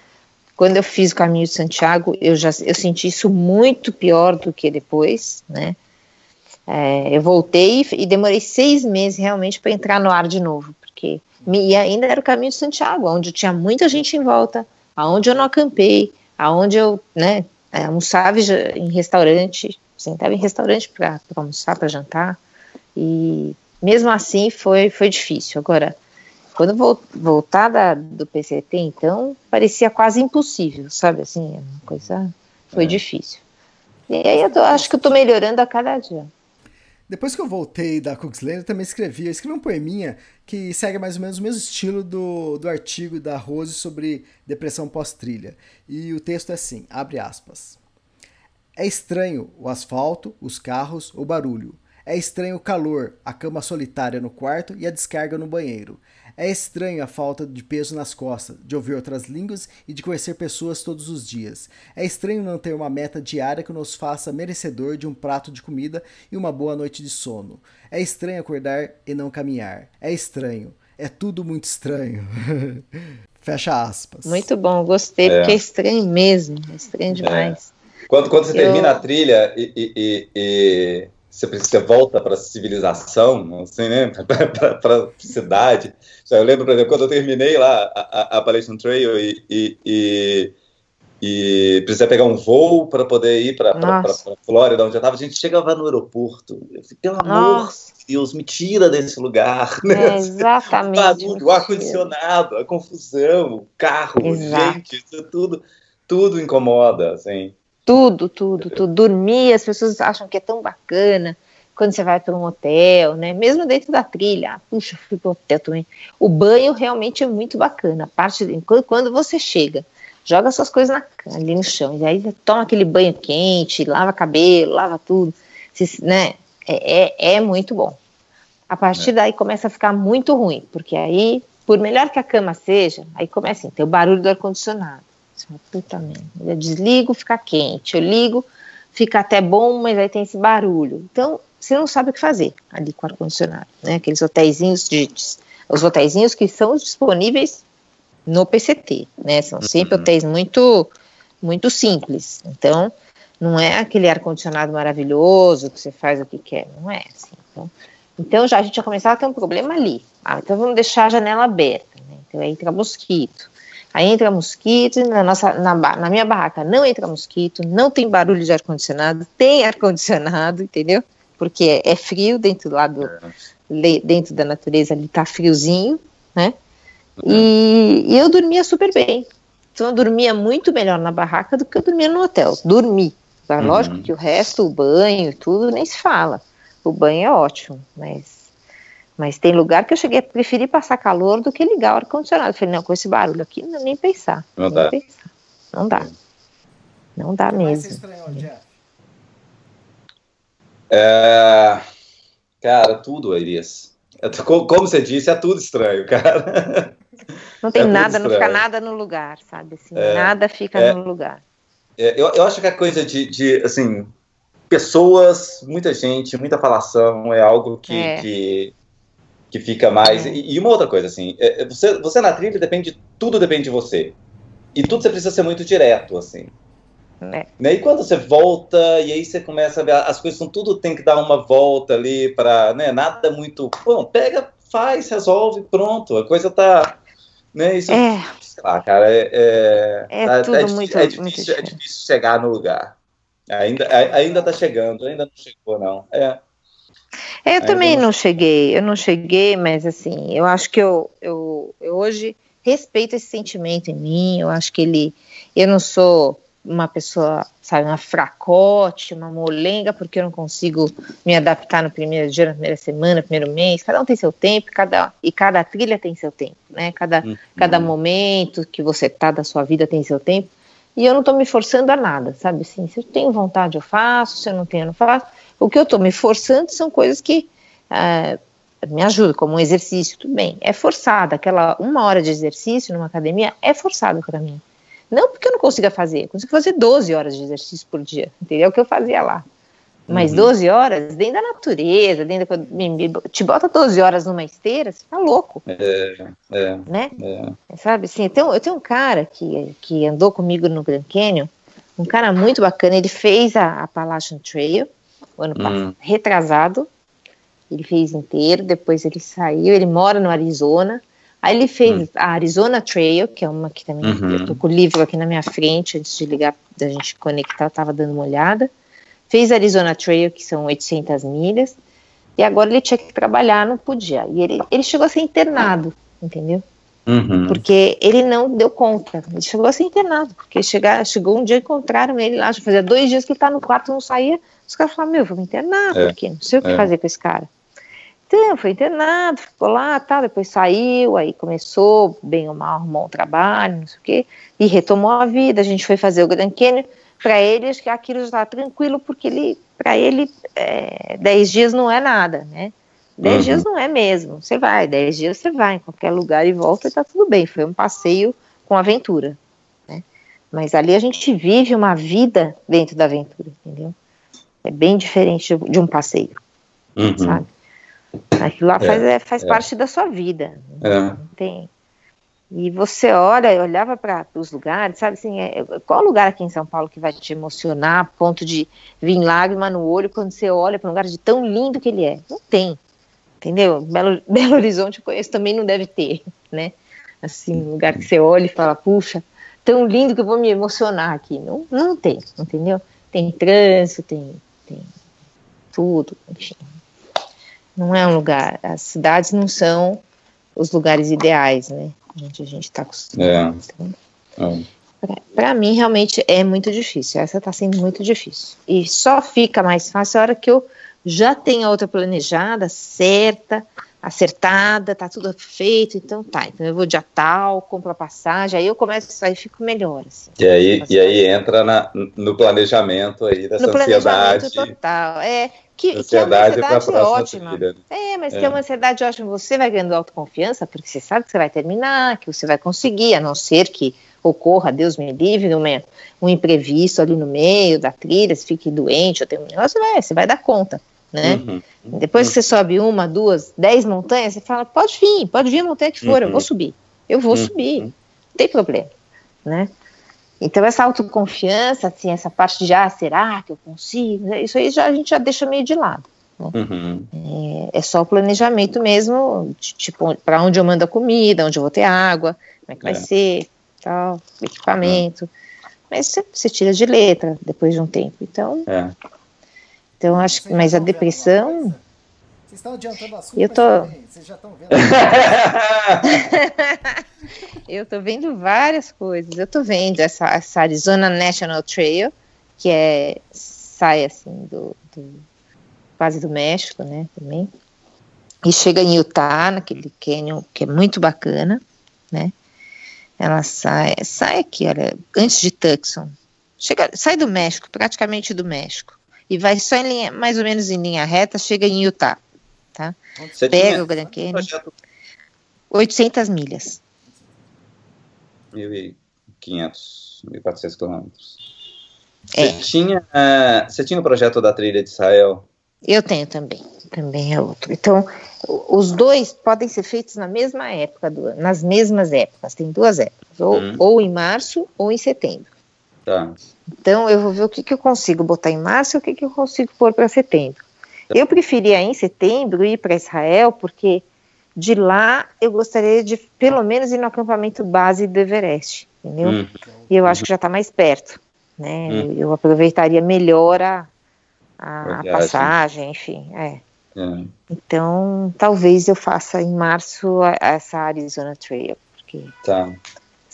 Quando eu fiz o caminho de Santiago, eu já eu senti isso muito pior do que depois, né? É, eu voltei e, demorei seis meses realmente para entrar no ar de novo, porque e ainda era o caminho de Santiago, onde tinha muita gente em volta, aonde eu não acampei, aonde eu, né, é, almoçava em restaurante, sentava em restaurante para almoçar, para jantar, e mesmo assim foi, foi difícil. Agora, quando vou, voltar da, do PCT, então, parecia quase impossível, sabe? Assim, é uma coisa. Foi é. difícil. E aí eu tô, acho que eu tô melhorando a cada dia. Depois que eu voltei da Cooksland, eu também escrevi. Eu escrevi um poeminha que segue mais ou menos o mesmo estilo do, do artigo da Rose sobre depressão pós-trilha. E o texto é assim: abre aspas. É estranho o asfalto, os carros, o barulho. É estranho o calor, a cama solitária no quarto e a descarga no banheiro. É estranho a falta de peso nas costas, de ouvir outras línguas e de conhecer pessoas todos os dias. É estranho não ter uma meta diária que nos faça merecedor de um prato de comida e uma boa noite de sono. É estranho acordar e não caminhar. É estranho. É tudo muito estranho. Fecha aspas. Muito bom, gostei, é. porque é estranho mesmo. É estranho é. demais. É. Quando, quando você Eu... termina a trilha e, e, e você, você volta para a civilização, assim, né? para a cidade. Eu lembro, por exemplo, quando eu terminei lá a, a Appalachian Trail e, e, e, e precisei pegar um voo para poder ir para a Flórida, onde eu estava, a gente chegava no aeroporto. Eu falei, pelo amor de Deus, me tira desse lugar. Né? É, exatamente. Barulho, o ar-condicionado, a confusão, o carro, Exato. gente, isso tudo, tudo incomoda, assim. Tudo, tudo, tudo. Dormir, as pessoas acham que é tão bacana quando você vai para um hotel, né? Mesmo dentro da trilha, ah, puxa, fui para o hotel também. O banho realmente é muito bacana. A parte de, quando você chega, joga suas coisas na, ali no chão, e aí toma aquele banho quente, lava cabelo, lava tudo, né? É, é, é muito bom. A partir é. daí começa a ficar muito ruim, porque aí, por melhor que a cama seja, aí começa assim, tem o barulho do ar-condicionado. Puta merda. Eu desligo, fica quente. Eu ligo, fica até bom, mas aí tem esse barulho. Então, você não sabe o que fazer ali com o ar-condicionado, né? Aqueles hotéisinhos de, os hotéisinhos que são disponíveis no PCT, né? São sempre uhum. hotéis muito, muito simples. Então, não é aquele ar-condicionado maravilhoso que você faz o que quer, não é assim. Então, então já a gente já começava a ter um problema ali. Ah, então vamos deixar a janela aberta, né? Então aí entra mosquito. Aí entra mosquito, na, nossa, na, na minha barraca não entra mosquito, não tem barulho de ar-condicionado, tem ar-condicionado, entendeu? Porque é, é, frio dentro lá do, dentro da natureza, ali tá friozinho, né? E, e, eu dormia super bem. Então eu dormia muito melhor na barraca do que eu dormia no hotel. Dormi. Tá? Uhum. Lógico que o resto, o banho, tudo, nem se fala. O banho é ótimo, mas mas tem lugar que eu cheguei a preferir passar calor do que ligar o ar-condicionado. Falei, não, com esse barulho aqui, não nem pensar. Não dá. Pensar. Não dá. Não dá mesmo. É... Cara, tudo, Elias. Como você disse, é tudo estranho, cara. Não tem é nada, não fica nada no lugar, sabe? Assim, é, nada fica é, no lugar. É, eu, eu acho que a coisa de, de, assim, pessoas, muita gente, muita falação é algo que, é. que que fica mais. É. E, e, uma outra coisa, assim, é, é, você, você na trilha depende, tudo depende de você. E tudo você precisa ser muito direto, assim. É. Né? E quando você volta, e aí você começa a ver, as coisas são tudo tem que dar uma volta ali para, né, nada muito, bom, pega, faz, resolve, pronto, a coisa tá, né, isso, é. sei lá, cara, é, é, é, tá, tudo é, muito, é, difícil, muito é difícil chegar no lugar, ainda, ainda tá chegando, ainda não chegou não, é, eu também não cheguei, eu não cheguei, mas assim, eu acho que eu, eu, eu hoje respeito esse sentimento em mim, eu acho que ele, eu não sou uma pessoa, sabe, uma fracote, uma molenga, porque eu não consigo me adaptar no primeiro dia, na primeira semana, no primeiro mês. Cada um tem seu tempo, cada, e cada trilha tem seu tempo, né? Cada, uhum. cada momento que você tá da sua vida tem seu tempo. E eu não estou me forçando a nada, sabe? Assim, se eu tenho vontade, eu faço, se eu não tenho, eu não faço. O que eu estou me forçando são coisas que uh, me ajudam, como um exercício, tudo bem. É forçada, aquela uma hora de exercício numa academia é forçada para mim. Não porque eu não consiga fazer, eu consigo fazer 12 horas de exercício por dia, entendeu? É o que eu fazia lá. Mas uhum. 12 horas dentro da natureza, dentro da, te bota 12 horas numa esteira, você tá louco. É, é, né? É. Sabe assim, eu tenho, eu tenho um cara que, que andou comigo no Grand Canyon, um cara muito bacana, ele fez a Appalachian Trail, o ano passado, hum. retrasado, ele fez inteiro, depois ele saiu, ele mora no Arizona, aí ele fez hum. a Arizona Trail, que é uma que também, uhum. eu tô com o livro aqui na minha frente, antes de ligar, da gente conectar, eu tava dando uma olhada, fez a Arizona Trail, que são 800 milhas, e agora ele tinha que trabalhar, não podia, e ele, ele chegou a ser internado, entendeu? Uhum. Porque ele não deu conta, ele chegou a ser internado, porque chegar, chegou um dia encontraram ele lá, já fazia dois dias que ele tá no quarto, não saía, os caras falaram, meu, vou me internar, é. porque não sei o que é. fazer com esse cara. Então, foi internado, ficou lá, tá, depois saiu, aí começou, bem ou mal, arrumou um trabalho, não sei o quê, e retomou a vida, a gente foi fazer o Grand Canyon, para ele, acho que aquilo já estava tranquilo, porque ele, para ele, é, dez dias não é nada, né? Dez uhum. dias não é mesmo, você vai, dez dias você vai em qualquer lugar e volta e tá tudo bem, foi um passeio com aventura, né? Mas ali a gente vive uma vida dentro da aventura, entendeu? É bem diferente de um passeio, uhum. sabe? Aquilo lá é, faz, é, faz é. parte da sua vida. É. Não tem. E você olha, olhava para os lugares, sabe assim, é, qual lugar aqui em São Paulo que vai te emocionar a ponto de vir lágrima no olho quando você olha para um lugar de tão lindo que ele é? Não tem, entendeu? Belo, Belo Horizonte eu conheço também não deve ter, né? Assim, um lugar que você olha e fala, puxa, tão lindo que eu vou me emocionar aqui. Não, não tem, entendeu? Tem trânsito, tem tem tudo, enfim. Não é um lugar, as cidades não são os lugares ideais, né? Onde a gente está acostumado. É. Então, é. Para mim, realmente é muito difícil. Essa está sendo muito difícil. E só fica mais fácil a hora que eu já tenho a outra planejada, certa, acertada, tá tudo feito, então tá. Então eu vou dia tal, compro a passagem, aí eu começo, aí fico melhor. Assim, e aí, e aí entra na, no planejamento aí dessa no ansiedade. total. É, que, ansiedade que é uma ansiedade ótima. Vida. É, mas é. que é uma ansiedade ótima. Você vai ganhando autoconfiança, porque você sabe que você vai terminar, que você vai conseguir, a não ser que ocorra, Deus me livre, uma, um imprevisto ali no meio da trilha, se fique doente ou tem um negócio, vai, você vai dar conta né? Uhum. Depois que você sobe uma, duas, dez montanhas, você fala, pode vir, pode vir a montanha que for, uhum. eu vou subir, eu vou uhum. subir, não tem problema, né? Então essa autoconfiança, assim, essa parte de, ah, será que eu consigo? Isso aí já, a gente já deixa meio de lado. Né? Uhum. É, é, só o planejamento mesmo, de, tipo, para onde eu mando a comida, onde eu vou ter água, como é que é. vai ser, tal, equipamento. Mas você, você, tira de letra depois de um tempo. Então, é. Então, acho que, mas a depressão. Vocês estão adiantando o assunto, eu tô... vocês já estão vendo. eu tô vendo várias coisas. Eu tô vendo essa, essa Arizona National Trail, que é sai assim do, do quase do México, né, também. E chega em Utah, naquele canyon que é muito bacana, né? Ela sai, sai aqui, olha, antes de Tucson. Chega, sai do México, praticamente do México e vai só em linha, mais ou menos em linha reta, chega em Utah, tá? Você Pega tinha, o Grand Canyon, projeto... 800 milhas. 1.500, 1.400 quilômetros. É. Você tinha, uh, você tinha o projeto da trilha de Israel? Eu tenho também, também é outro. Então, os dois podem ser feitos na mesma época do ano, nas mesmas épocas, tem duas épocas, ou, hum. ou em março ou em setembro. Tá. Então eu vou ver o que, que eu consigo botar em março e o que, que eu consigo pôr para setembro. Tá. Eu preferia em setembro ir para Israel, porque de lá eu gostaria de pelo menos ir no acampamento base do Everest, entendeu? Hum. E eu acho que já está mais perto, né? Hum. Eu aproveitaria melhor a, a, a passagem, enfim, é. é. Então, talvez eu faça em março essa Arizona Trail, porque tá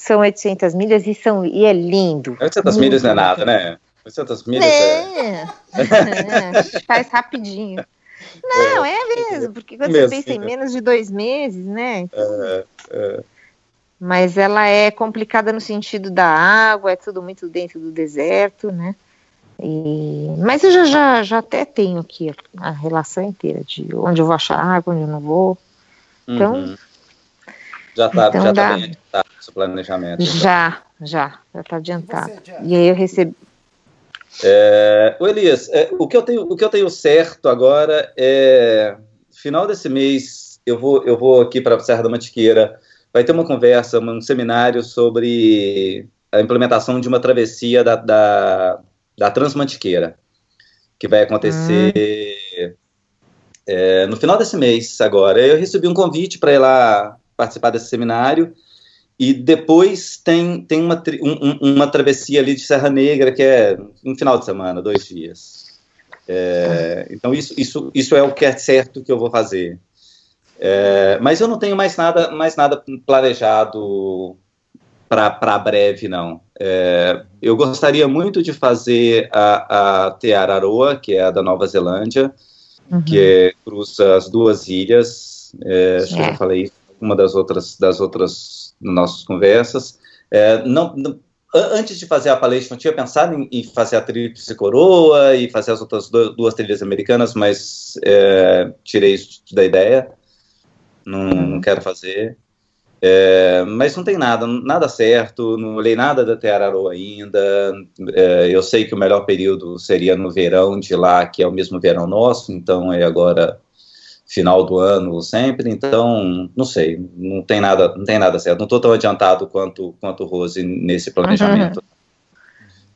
são 800 milhas e, são, e é lindo. 800 milhas não é nada, né? 800 milhas é. é... é faz rapidinho. Não, é, é mesmo, porque quando mesmo, você pensa em menos de dois meses, né? É, é. Mas ela é complicada no sentido da água, é tudo muito dentro do deserto, né? E, mas eu já, já, já até tenho aqui a relação inteira de onde eu vou achar água, onde eu não vou. Então. Uhum. Já está então já tá bem adiantado o planejamento. Então. Já, já, já está adiantado. E aí eu recebi. É, o Elias, é, o, que eu tenho, o que eu tenho certo agora é final desse mês eu vou, eu vou aqui para a Serra da Mantiqueira. Vai ter uma conversa, um seminário sobre a implementação de uma travessia da, da, da Transmantiqueira, que vai acontecer hum. é, no final desse mês agora. Eu recebi um convite para ir lá participar desse seminário. E depois tem, tem uma, um, uma travessia ali de Serra Negra, que é um final de semana, dois dias. É, então, isso, isso, isso é o que é certo que eu vou fazer. É, mas eu não tenho mais nada, mais nada planejado para breve, não. É, eu gostaria muito de fazer a, a Teararoa, que é a da Nova Zelândia, uhum. que é, cruza as duas ilhas. É, acho que eu já falei uma das outras, das outras nossas conversas. É, não, não, antes de fazer a palestra, eu tinha pensado em, em, fazer a Tríplice Coroa e fazer as outras duas, duas trilhas americanas, mas é, tirei isso da ideia. Não, não quero fazer. É, mas não tem nada, nada certo, não olhei nada da Teararô ainda. É, eu sei que o melhor período seria no verão de lá, que é o mesmo verão nosso, então é agora final do ano sempre, então não sei, não tem nada, não tem nada certo. Não estou tão adiantado quanto quanto Rose nesse planejamento. Uhum.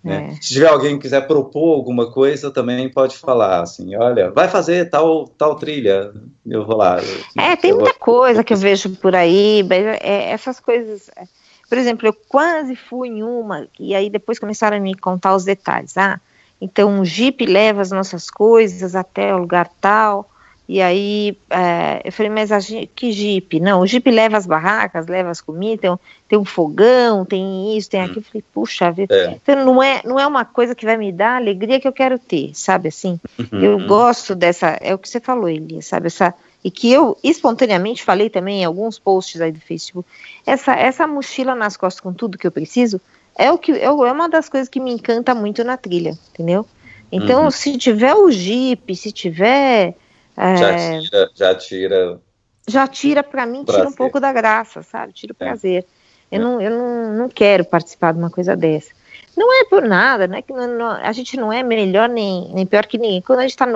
Né? É. Se tiver alguém que quiser propor alguma coisa, também pode falar assim, olha, vai fazer tal tal trilha, eu vou lá. Eu, é, tem muita vou... coisa que eu vejo por aí, é, essas coisas. É, por exemplo, eu quase fui em uma e aí depois começaram a me contar os detalhes. Ah, então o Jeep leva as nossas coisas até o lugar tal e aí é, eu falei, mas a, que jipe? Não, o jipe leva as barracas, leva as comidas, tem, tem um fogão, tem isso, tem aquilo. Eu falei, puxa vida. É. Então não é, não é uma coisa que vai me dar a alegria que eu quero ter, sabe assim? Uhum. Eu gosto dessa, é o que você falou, Elias, sabe? Essa, e que eu espontaneamente falei também em alguns posts aí do Facebook, essa, essa mochila nas costas com tudo que eu preciso é o que é uma das coisas que me encanta muito na trilha, entendeu? Então, uhum. se tiver o Jeep, se tiver é, já tira, já tira. Já tira para mim, prazer. tira um pouco da graça, sabe? Tira o é. prazer. Eu, é. não, eu não, não quero participar de uma coisa dessa. Não é por nada, né? Que não, não, a gente não é melhor nem, nem pior que ninguém. Quando a gente está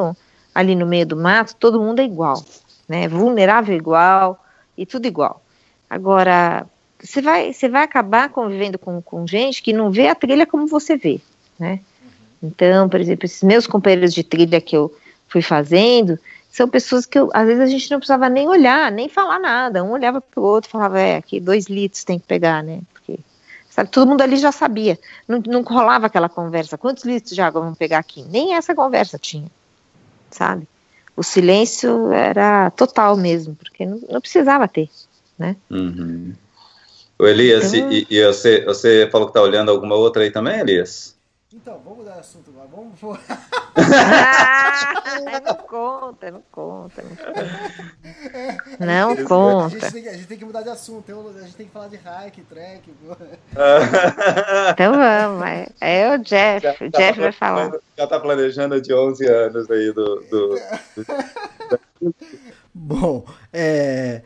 ali no meio do mato, todo mundo é igual, né? Vulnerável igual e tudo igual. Agora, você vai, você vai acabar convivendo com, com gente que não vê a trilha como você vê, né? Uhum. Então, por exemplo, esses meus companheiros de trilha que eu fui fazendo, são pessoas que eu, às vezes a gente não precisava nem olhar, nem falar nada. Um olhava para o outro e falava, é, aqui dois litros tem que pegar, né? Porque, sabe, todo mundo ali já sabia. Não, não rolava aquela conversa, quantos litros de água vamos pegar aqui? Nem essa conversa tinha, sabe? O silêncio era total mesmo, porque não, não precisava ter, né? Uhum. O Elias, então, e, e, você, você falou que está olhando alguma outra aí também, Elias? Então, vamos mudar de assunto agora. Vamos. ah, não conta, não conta. Não conta. Não conta. A gente, tem, a gente, tem, que mudar de assunto. A gente tem que falar de hike, track. então vamos. É, é o Jeff. Já, o Jeff tá vai falar. Já tá planejando de 11 anos aí do, do... Bom, é.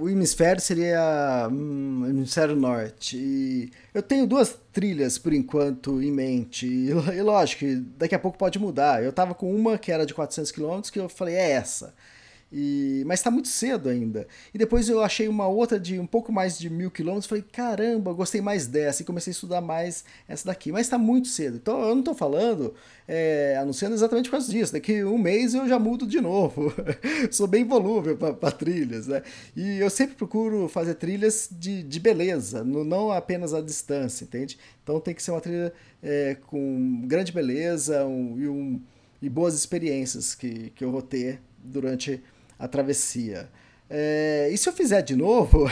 O hemisfério seria hum, hemisfério norte. E eu tenho duas trilhas por enquanto em mente. E, e lógico daqui a pouco pode mudar. Eu tava com uma que era de 400 km que eu falei, é essa. E, mas está muito cedo ainda. E depois eu achei uma outra de um pouco mais de mil quilômetros. Falei, caramba, gostei mais dessa. E comecei a estudar mais essa daqui. Mas está muito cedo. Então eu não estou falando, é, anunciando exatamente por causa disso. Daqui um mês eu já mudo de novo. Sou bem volúvel para trilhas. Né? E eu sempre procuro fazer trilhas de, de beleza, não apenas a distância, entende? Então tem que ser uma trilha é, com grande beleza um, e, um, e boas experiências que, que eu vou ter durante a travessia. É, e se eu fizer de novo,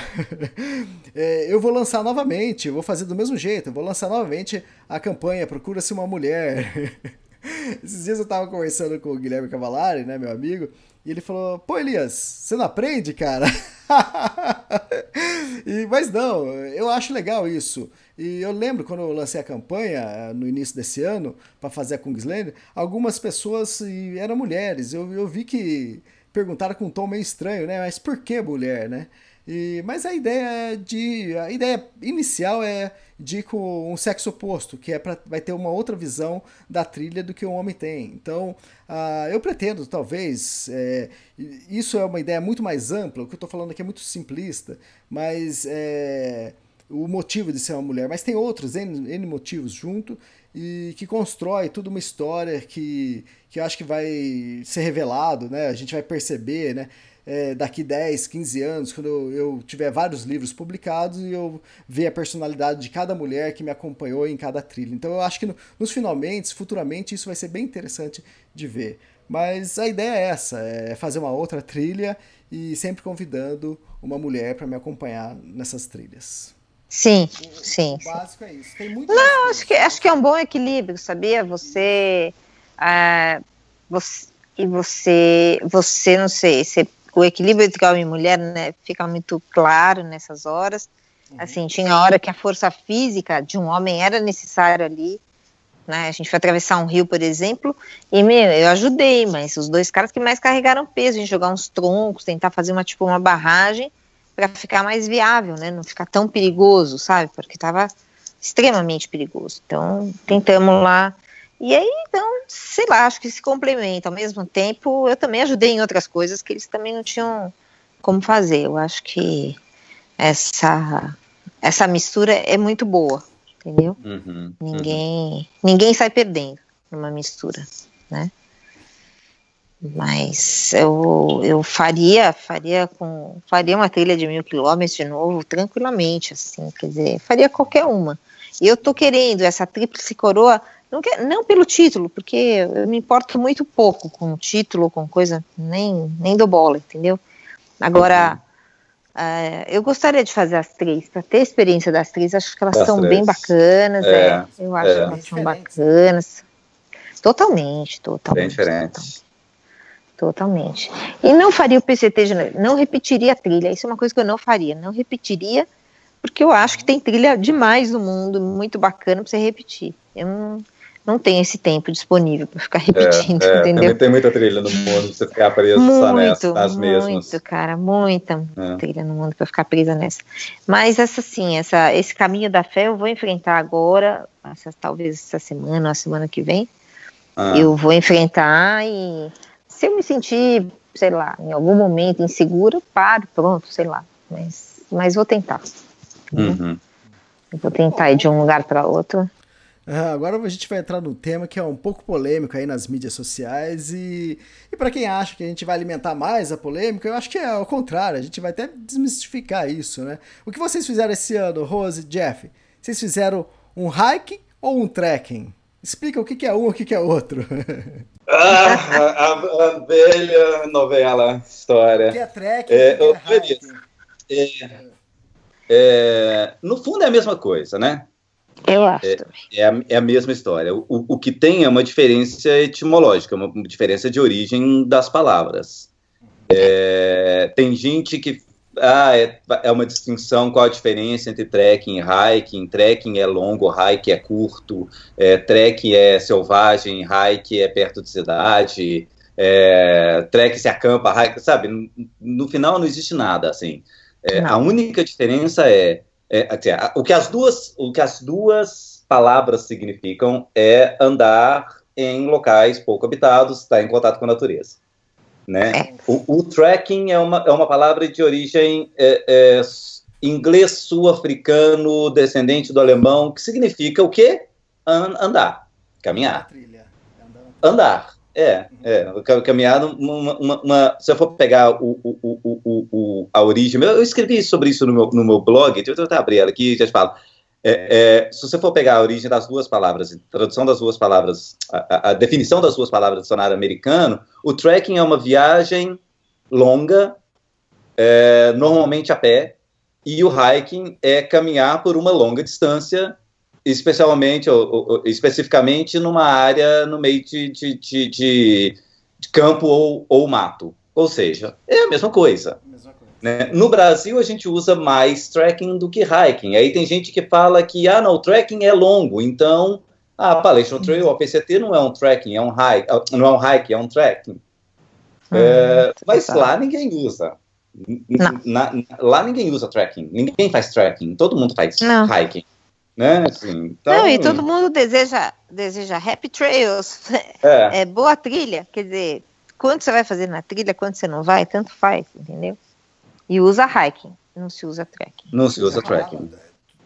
é, eu vou lançar novamente, vou fazer do mesmo jeito, vou lançar novamente a campanha Procura-se uma Mulher. Esses dias eu tava conversando com o Guilherme Cavalari, né, meu amigo, e ele falou: Pô, Elias, você não aprende, cara? e, mas não, eu acho legal isso. E eu lembro quando eu lancei a campanha eh, no início desse ano para fazer a Kungslander, algumas pessoas eram mulheres. Eu, eu vi que perguntaram com um tom meio estranho, né? Mas por que mulher, né? E, mas a ideia de a ideia inicial é de com um sexo oposto, que é para vai ter uma outra visão da trilha do que o homem tem. Então, uh, eu pretendo talvez é, isso é uma ideia muito mais ampla. O que eu estou falando aqui é muito simplista, mas é, o motivo de ser uma mulher. Mas tem outros N, N motivos junto e que constrói toda uma história que, que eu acho que vai ser revelado, né? A gente vai perceber, né? é, daqui 10, 15 anos, quando eu, tiver vários livros publicados e eu ver a personalidade de cada mulher que me acompanhou em cada trilha. Então eu acho que no, nos finalmente, futuramente, isso vai ser bem interessante de ver. Mas a ideia é essa, é fazer uma outra trilha e sempre convidando uma mulher para me acompanhar nessas trilhas. Sim, o, sim. O básico é isso. Tem muito Não, acho que, acho que é um bom equilíbrio, sabia? Você, ah, você e você, você não sei, você o equilíbrio entre homem e mulher né, fica muito claro nessas horas. Uhum. Assim, tinha hora que a força física de um homem era necessária ali. Né? A gente foi atravessar um rio, por exemplo, e meu, eu ajudei, mas os dois caras que mais carregaram peso, a gente jogar uns troncos, tentar fazer uma tipo uma barragem para ficar mais viável, né? Não ficar tão perigoso, sabe? Porque estava extremamente perigoso. Então, tentamos lá e aí, então, sei lá, acho que se complementa. Ao mesmo tempo, eu também ajudei em outras coisas que eles também não tinham como fazer. Eu acho que essa, essa mistura é muito boa, entendeu? Uhum, ninguém, uhum. ninguém sai perdendo numa mistura, né? Mas eu, eu faria, faria com, faria uma trilha de mil quilômetros de novo, tranquilamente, assim, quer dizer, faria qualquer uma. E eu tô querendo essa tríplice coroa não, quer, não pelo título, porque eu me importo muito pouco com o título, com coisa, nem, nem do bola, entendeu? Agora, uh, eu gostaria de fazer as três, para ter a experiência das três, acho que elas das são três. bem bacanas, é, é, eu acho é. que elas são bacanas. Totalmente, totalmente. Bem diferentes. Totalmente. E não faria o PCT, não repetiria a trilha, isso é uma coisa que eu não faria, não repetiria, porque eu acho que tem trilha demais no mundo, muito bacana para você repetir. Eu não, não tem esse tempo disponível para ficar repetindo, é, é, entendeu? Tem muita trilha no mundo, você ficar preso muito, só nessa, nas mesmas. Muito, cara, muita é. trilha no mundo para ficar presa nessa. Mas essa sim, essa, esse caminho da fé eu vou enfrentar agora, essa, talvez essa semana, a semana que vem. Ah. Eu vou enfrentar e se eu me sentir, sei lá, em algum momento insegura, paro, pronto, sei lá. Mas, mas vou tentar. Uhum. Eu vou tentar ir de um lugar para outro. Agora a gente vai entrar num tema que é um pouco polêmico aí nas mídias sociais e, e para quem acha que a gente vai alimentar mais a polêmica, eu acho que é ao contrário, a gente vai até desmistificar isso, né? O que vocês fizeram esse ano, Rose, Jeff? Vocês fizeram um hiking ou um trekking? Explica o que, que é um e o que, que é outro. Ah, a, a, velha novela, história. O que é trekking? É, que é? É, é, no fundo é a mesma coisa, né? Eu acho. É, é, a, é a mesma história. O, o que tem é uma diferença etimológica, uma diferença de origem das palavras. É, tem gente que. Ah, é, é uma distinção qual a diferença entre trekking e hiking. Trekking é longo, hike é curto. É, trek é selvagem, hike é perto de cidade. É, trek se acampa, hike, sabe? No, no final não existe nada assim. É, a única diferença é é, assim, o, que as duas, o que as duas palavras significam é andar em locais pouco habitados, estar em contato com a natureza. Né? É. O, o trekking é uma, é uma palavra de origem é, é, inglês sul-africano, descendente do alemão, que significa o quê? andar, caminhar. Andar. É, é, caminhar uma, uma, uma, se eu for pegar o, o, o, o, a origem, eu escrevi sobre isso no meu, no meu blog, deixa eu até abrir ela aqui e já te falo. É, é, se você for pegar a origem das duas palavras, tradução das duas palavras, a, a, definição das duas palavras do dicionário americano, o trekking é uma viagem longa é, normalmente a pé, e o hiking é caminhar por uma longa distância, especialmente ou, ou, especificamente numa área no meio de, de, de, de campo ou, ou, mato. Ou seja, é a mesma coisa. Né? No Brasil, a gente usa mais trekking do que hiking. Aí tem gente que fala que ah, não, o trekking é longo, então a Appalachian Trail, a PCT, não é um trekking, é um hike, não é um hike, é um trekking. Hum, é, mas lá ninguém usa. Na, lá ninguém usa trekking, ninguém faz trekking, todo mundo faz não. hiking. Né? Assim, então... Não, e todo mundo deseja, deseja happy trails, é. é. boa trilha, quer dizer, quanto você vai fazer na trilha, quanto você não vai, tanto faz, entendeu? E usa hiking, não se usa trekking. Não se usa trekking.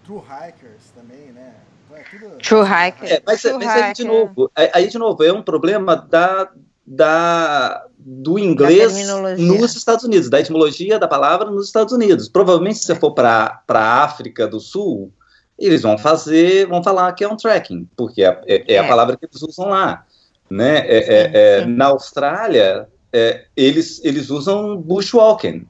True hikers também, né? É True hiker. É, mas, True mas aí, de novo, aí de novo, é um problema da, da, do inglês nos Estados Unidos, da etimologia da palavra nos Estados Unidos. Provavelmente, se você for para a África do Sul, eles vão fazer, vão falar que é um trekking, porque é, é, é a é. palavra que eles usam lá. Né? É, é, é na Austrália, eles, eles usam bushwalking,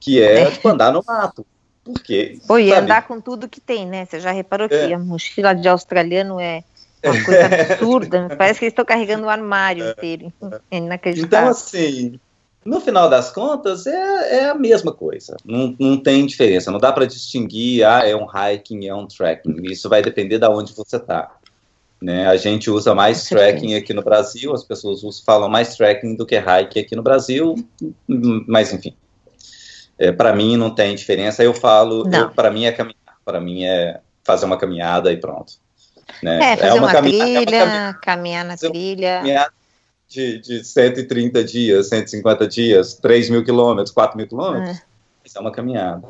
que é, tipo, andar no mato. Porque, Pô, e andar com tudo que tem, né? Você já reparou que a mochila de australiano é uma coisa absurda. Parece que eles estão carregando um armário inteiro. É inacreditável. Então, assim, no final das contas, é, é a mesma coisa. Não, não tem diferença. Não dá para distinguir, ah, é um hiking, é um trekking. Isso vai depender de onde você está. Né? A gente usa mais trekking aqui no Brasil, as pessoas falam mais trekking do que hike aqui no Brasil, mas enfim. É, para mim não tem diferença. Eu falo, para mim é caminhar, para mim é fazer uma caminhada e pronto. Né? É, fazer é uma, uma caminhada, trilha, é uma caminhar na trilha. De, de 130 dias, 150 dias, 3 mil quilômetros, 4 mil quilômetros, é. isso é uma caminhada.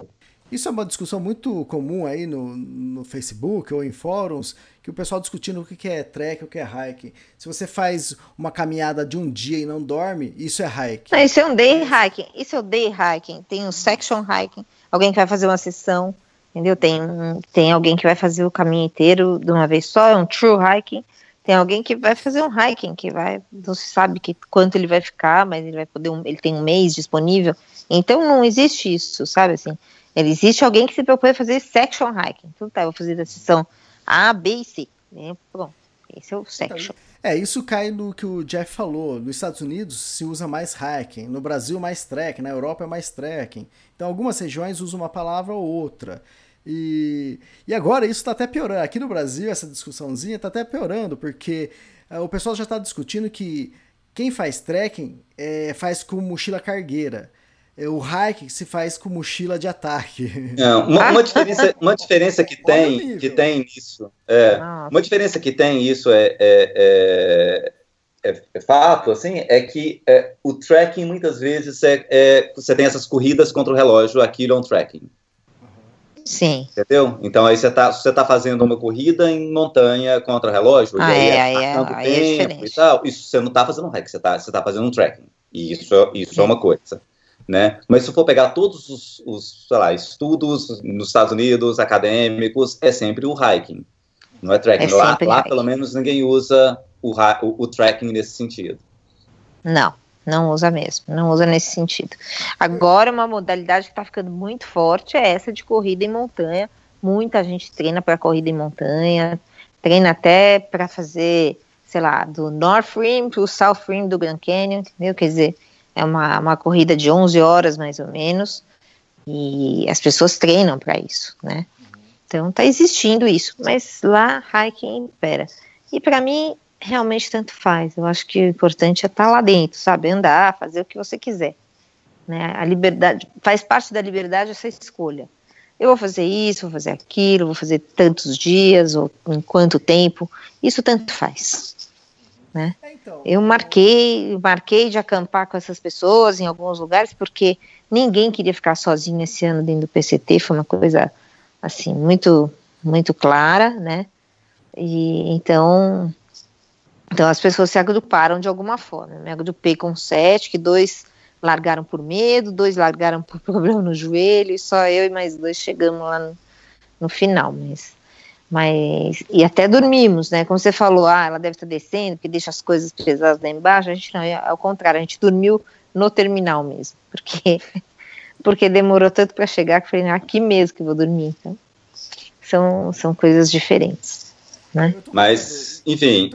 Isso é uma discussão muito comum aí no, no Facebook ou em fóruns, que o pessoal discutindo o que é trek, o que é hiking. Se você faz uma caminhada de um dia e não dorme, isso é hiking. Não, isso é um day hiking. Isso é o day hiking. Tem o section hiking, alguém que vai fazer uma sessão entendeu? Tem, tem alguém que vai fazer o caminho inteiro de uma vez só, é um true hiking. Tem alguém que vai fazer um hiking, que vai, não se sabe que, quanto ele vai ficar, mas ele vai poder, um, ele tem um mês disponível. Então não existe isso, sabe assim? Ele existe alguém que se propõe a fazer section hiking. Então tá, eu vou fazer a sessão A, B e C. Né? Pronto, esse é o section. É, isso cai no que o Jeff falou. Nos Estados Unidos se usa mais hiking, no Brasil mais trekking, na Europa é mais trekking. Então algumas regiões usam uma palavra ou outra. E, e agora isso está até piorando. Aqui no Brasil, essa discussãozinha está até piorando, porque uh, o pessoal já está discutindo que quem faz trekking é, faz com mochila cargueira. É o hike se faz com mochila de ataque. Não, uma, uma, diferença, uma diferença que tem, que tem nisso, é, uma diferença que tem isso é, é, é, é, é fato, assim, é que é, o trekking muitas vezes é, é, você tem essas corridas contra o relógio, aquilo é um trekking. Sim. Entendeu? Então aí você está você tá fazendo uma corrida em montanha contra relógio, ah, e aí é, aí é, aí é tempo e tal. Isso você não está fazendo um hack, você está você tá fazendo um trekking. E isso, isso é uma coisa né? Mas se for pegar todos os, os lá, estudos nos Estados Unidos, acadêmicos, é sempre o hiking, não é trekking. É lá, lá pelo menos, ninguém usa o, o, o trekking nesse sentido. Não, não usa mesmo, não usa nesse sentido. Agora, uma modalidade que está ficando muito forte é essa de corrida em montanha. Muita gente treina para corrida em montanha, treina até para fazer, sei lá, do North Rim para o South Rim do Grand Canyon, entendeu? Quer dizer, é uma, uma corrida de 11 horas, mais ou menos, e as pessoas treinam para isso, né? Então está existindo isso, mas lá hiking impera. E para mim, realmente tanto faz. Eu acho que o importante é estar tá lá dentro, sabe? Andar, fazer o que você quiser. Né? A liberdade, faz parte da liberdade essa escolha. Eu vou fazer isso, vou fazer aquilo, vou fazer tantos dias, ou em quanto tempo, isso tanto faz. Né? É, então, eu marquei, marquei de acampar com essas pessoas em alguns lugares porque ninguém queria ficar sozinho esse ano dentro do PCT, foi uma coisa assim muito muito clara, né? E então então as pessoas se agruparam de alguma forma. Eu me agrupei com sete, que dois largaram por medo, dois largaram por problema no joelho, e só eu e mais dois chegamos lá no, no final, mas mas, e até dormimos, né? Como você falou, ah, ela deve estar descendo, porque deixa as coisas pesadas lá embaixo. A gente não, é ao contrário, a gente dormiu no terminal mesmo, porque porque demorou tanto para chegar que eu falei, não, aqui mesmo que eu vou dormir. Então, são, são coisas diferentes. Né? Mas, enfim.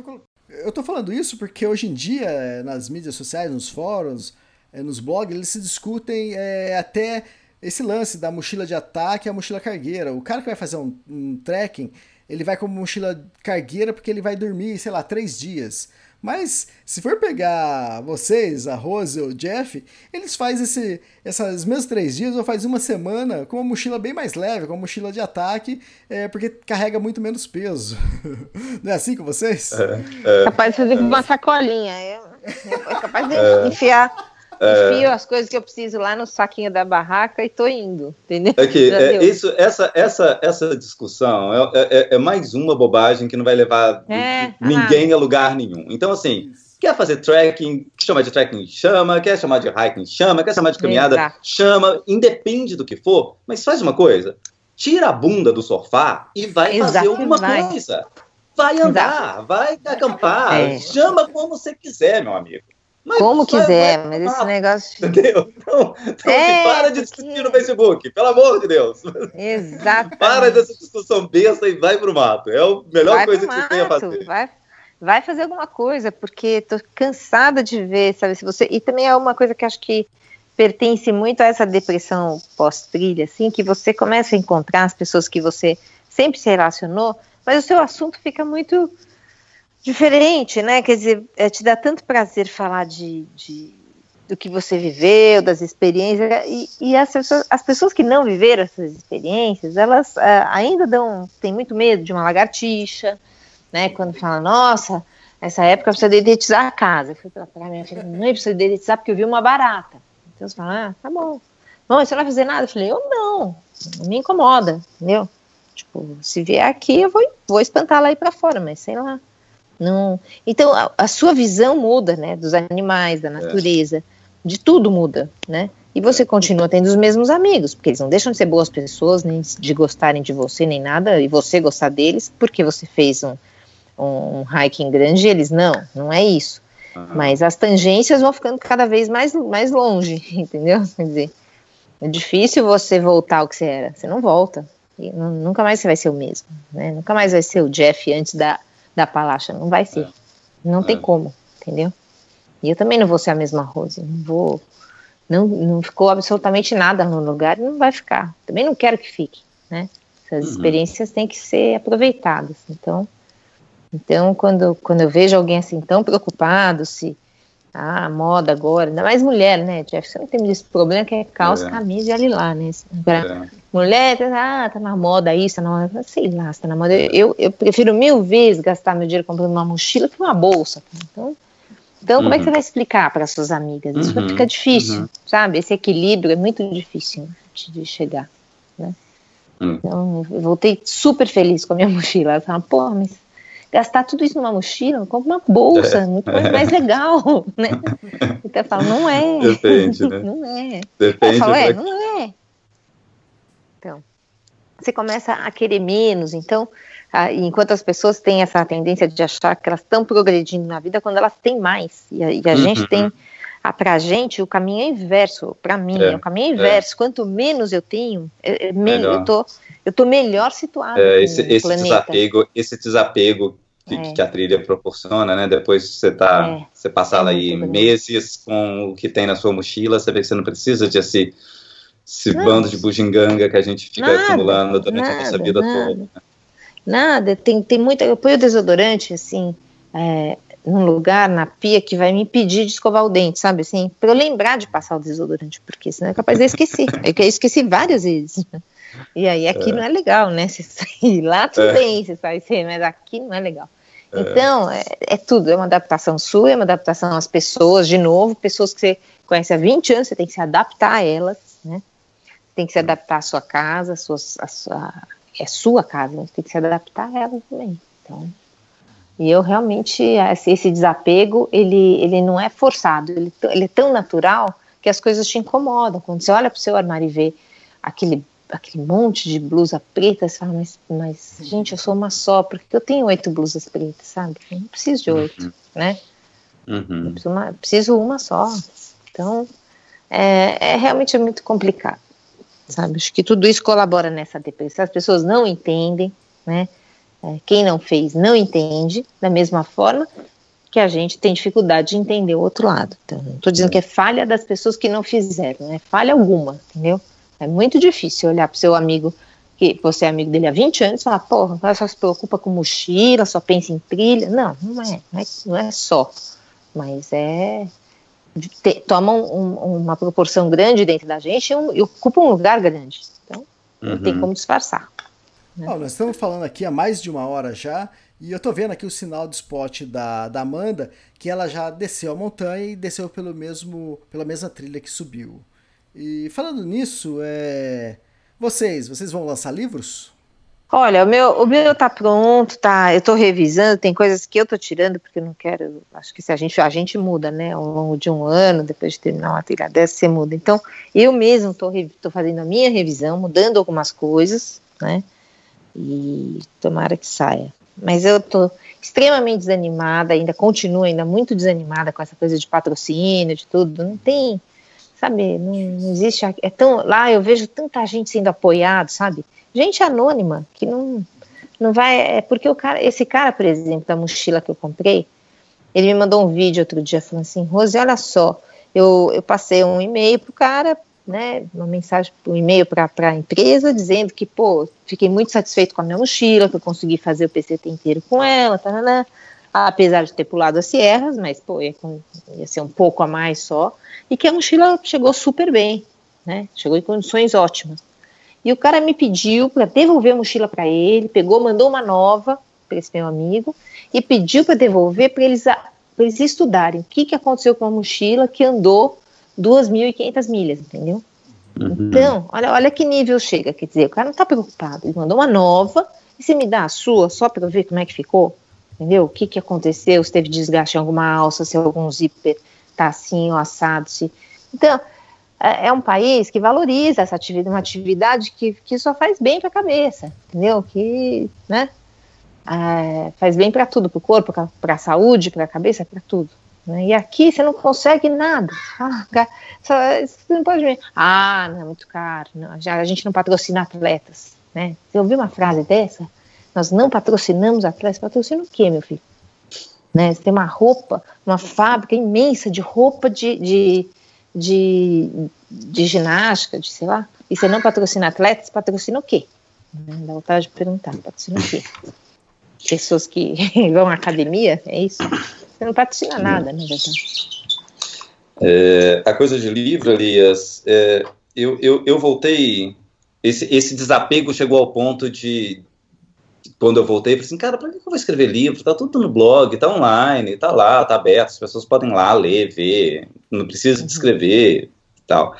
Eu tô falando isso porque hoje em dia, nas mídias sociais, nos fóruns, eh, nos blogs, eles se discutem é, até esse lance da mochila de ataque e a mochila cargueira. O cara que vai fazer um, um trekking, ele vai com mochila cargueira porque ele vai dormir, sei lá, três dias. Mas se for pegar vocês, a Rose ou o Jeff, eles fazem esse, esses mesmos três dias ou faz uma semana com uma mochila bem mais leve, com uma mochila de ataque, é, porque carrega muito menos peso. Não é assim com vocês? É, é, capaz de fazer com uma sacolinha. É, é capaz de é. É. enfio as coisas que eu preciso lá no saquinho da barraca e tô indo, entendeu? É que, é, isso, essa, essa, essa discussão é, é, é, mais uma bobagem que não vai levar é, ninguém ah. a lugar nenhum. Então, assim, quer fazer trekking, chama de trekking, chama, quer chamar de hiking, chama, quer chamar de caminhada, Exato. chama, independe do que for, mas faz uma coisa, tira a bunda do sofá e vai Exato, fazer alguma vai. coisa. Vai andar, Exato. vai acampar, é. chama como você quiser, meu amigo. Mas Como quiser, mas esse negócio. Entendeu? Então, então é, para de discutir no Facebook, pelo amor de Deus. Exato. para dessa discussão besta e vai pro mato. É a melhor vai coisa que você tem a fazer. Vai, vai fazer alguma coisa, porque tô cansada de ver, sabe? Se você. E também é uma coisa que acho que pertence muito a essa depressão pós-trilha, assim, que você começa a encontrar as pessoas que você sempre se relacionou, mas o seu assunto fica muito diferente, né? Quer dizer, é, te dá tanto prazer falar de, de do que você viveu, das experiências, e, e as, pessoas, as, pessoas, que não viveram essas experiências, elas uh, ainda dão, tem muito medo de uma lagartixa, né? Quando fala, nossa, nessa época precisa dedetizar a casa. Eu fui para minha filha, mãe, precisa dedetizar porque eu vi uma barata. Então você fala, ah, tá bom. Não, você não vai fazer nada? Eu falei, eu não, não me incomoda, entendeu? Tipo, se vier aqui, eu vou, vou espantar lá aí para fora, mas sei lá. Não. Então a, a, sua visão muda, né? Dos animais, da natureza, é. de tudo muda, né? E você continua tendo os mesmos amigos, porque eles não deixam de ser boas pessoas, nem de gostarem de você, nem nada, e você gostar deles, porque você fez um, um, um hiking grande, eles não, não é isso. Uhum. Mas as tangências vão ficando cada vez mais, mais longe, entendeu? Quer dizer, é difícil você voltar ao que você era, você não volta. nunca mais você vai ser o mesmo, né? Nunca mais vai ser o Jeff antes da da Palacha, não vai ser. É. Não é. tem como, entendeu? E eu também não vou ser a mesma Rose, não vou. Não, não ficou absolutamente nada no lugar e não vai ficar. Também não quero que fique, né? Essas uhum. experiências têm que ser aproveitadas. Então, então quando, quando eu vejo alguém assim tão preocupado se ah, moda agora, ainda mais mulher, né, Jeff? Você não tem esse problema que é calça, é. camisa e ali lá, né? Pra é. Mulher, ah, tá na moda isso, tá na moda, sei lá, tá na moda. Eu, eu prefiro mil vezes gastar meu dinheiro comprando uma mochila que uma bolsa. Então, então uhum. como é que você uhum. vai explicar para suas amigas? Isso uhum. fica difícil, uhum. sabe? Esse equilíbrio é muito difícil de chegar, né? Hum. Então, eu voltei super feliz com a minha mochila. Ela fala, pô, mas gastar tudo isso numa mochila, compra uma bolsa, é. muito mais, mais legal, né? Então eu falo, não é. Depende, né? Não é. Depende. Eu falo, é, não é. Então, você começa a querer menos, então, a, enquanto as pessoas têm essa tendência de achar que elas estão progredindo na vida quando elas têm mais, e a, e a uhum. gente tem para a gente o caminho é inverso. Para mim, é, o caminho é inverso. É. Quanto menos eu tenho, é, é menos, eu tô, eu tô melhor situado. É, esse, esse desapego, esse desapego que, é. que, a trilha proporciona, né? Depois você tá, é. você passar é aí meses com o que tem na sua mochila, você vê que você não precisa de esse, esse bando de bugiganga que a gente fica nada, acumulando durante nada, a nossa vida toda. Né? Nada, tem, tem muito. Eu ponho desodorante assim, é, num lugar na pia que vai me impedir de escovar o dente, sabe? Assim, para eu lembrar de passar o desodorante, porque senão é capaz de eu esquecer. É eu esqueci várias vezes. E aí aqui é. não é legal, né? Você sair lá tudo é. bem, você sai sem, mas aqui não é legal. É. Então, é, é, tudo, é uma adaptação sua, é uma adaptação às pessoas, de novo, pessoas que você conhece há 20 anos, você tem que se adaptar a elas, né? Tem que se adaptar à sua casa, à sua, à sua, é sua casa, você tem que se adaptar a elas também. Então, e eu realmente, esse desapego, ele, ele não é forçado, ele, ele é tão natural que as coisas te incomodam. Quando você olha para o seu armário e vê aquele aquele monte de blusa preta, você fala, mas, mas gente, eu sou uma só, porque eu tenho oito blusas pretas, sabe? Eu não preciso de oito, uhum. né? Uhum. Preciso, uma, preciso uma só. Então, é, é realmente muito complicado, sabe? Acho que tudo isso colabora nessa depressão. As pessoas não entendem, né? É, quem não fez não entende, da mesma forma que a gente tem dificuldade de entender o outro lado. Então, não estou dizendo que é falha das pessoas que não fizeram, é falha alguma, entendeu? É muito difícil olhar para o seu amigo, que você é amigo dele há 20 anos, e falar, porra, só se preocupa com mochila, só pensa em trilha. Não, não é, não é, não é só. Mas é. Te, toma um, uma proporção grande dentro da gente e, um, e, ocupa um lugar grande. Então, uhum. não tem uhum. como disfarçar. Né? nós estamos falando aqui há mais de uma hora já e eu tô vendo aqui o sinal de spot da, da Amanda, que ela já desceu a montanha e desceu pelo mesmo, pela mesma trilha que subiu. E falando nisso, é... vocês, vocês vão lançar livros? Olha, o meu, o meu tá pronto, tá. Eu tô revisando, tem coisas que eu tô tirando, porque eu não quero. Acho que se a gente, a gente muda, né? Ao longo de um ano, depois de terminar uma trilha dessa, você muda. Então, eu mesmo tô fazendo a minha revisão, mudando algumas coisas, né? E tomara que saia. Mas eu tô extremamente desanimada, ainda continuo ainda muito desanimada com essa coisa de patrocínio, de tudo. Não tem, sabe, não, não existe. É tão, lá eu vejo tanta gente sendo apoiado, sabe? Gente anônima, que não, não vai. É porque o cara, esse cara, por exemplo, da mochila que eu comprei, ele me mandou um vídeo outro dia falando assim: Rose, olha só, eu, eu passei um e-mail pro cara né, uma mensagem, um e-mail para a empresa dizendo que, pô, fiquei muito satisfeito com a minha mochila, que eu consegui fazer o PCT inteiro com ela, tá, apesar de ter pulado as sierras, mas, pô, ia, ia, ser um pouco a mais só, e que a mochila chegou super bem, né, chegou em condições ótimas. E o cara me pediu para devolver a mochila para ele, pegou, mandou uma nova para esse meu amigo, e pediu para devolver para eles, eles estudarem o que, que aconteceu com a mochila que andou 2.500 milhas, entendeu? Uhum. Então, olha, olha que nível chega, quer dizer, o cara não está preocupado, ele mandou uma nova, e você me dá a sua só para eu ver como é que ficou, entendeu? O que que aconteceu, se teve desgaste em alguma alça, se algum zíper tá assim ou assado, se... Então, é, é um país que valoriza essa atividade, uma atividade que, que só faz bem para a cabeça, entendeu? Que, né, é, faz bem para tudo, para o corpo, para a saúde, para a cabeça, para tudo. Né? E aqui você não consegue nada. Ah, você não pode ver. Ah, não, é muito caro. Não, já, a gente não patrocina atletas. Né? Você ouviu uma frase dessa? Nós não patrocinamos atletas. Patrocina o quê, meu filho? Né? Você tem uma roupa, uma fábrica imensa de roupa de, de, de, de ginástica, de sei lá, e você não patrocina atletas, patrocina o quê? Né? Dá vontade de perguntar, patrocina o quê? Pessoas que vão à academia, é isso? Você não patrocina nada, né, é, A coisa de livro, Elias, é, eu, eu, eu voltei. Esse, esse desapego chegou ao ponto de, quando eu voltei, eu falei assim, cara, para que eu vou escrever livro? Tá tudo no blog, tá online, tá lá, tá aberto, as pessoas podem lá ler, ver, não precisa de escrever e tal.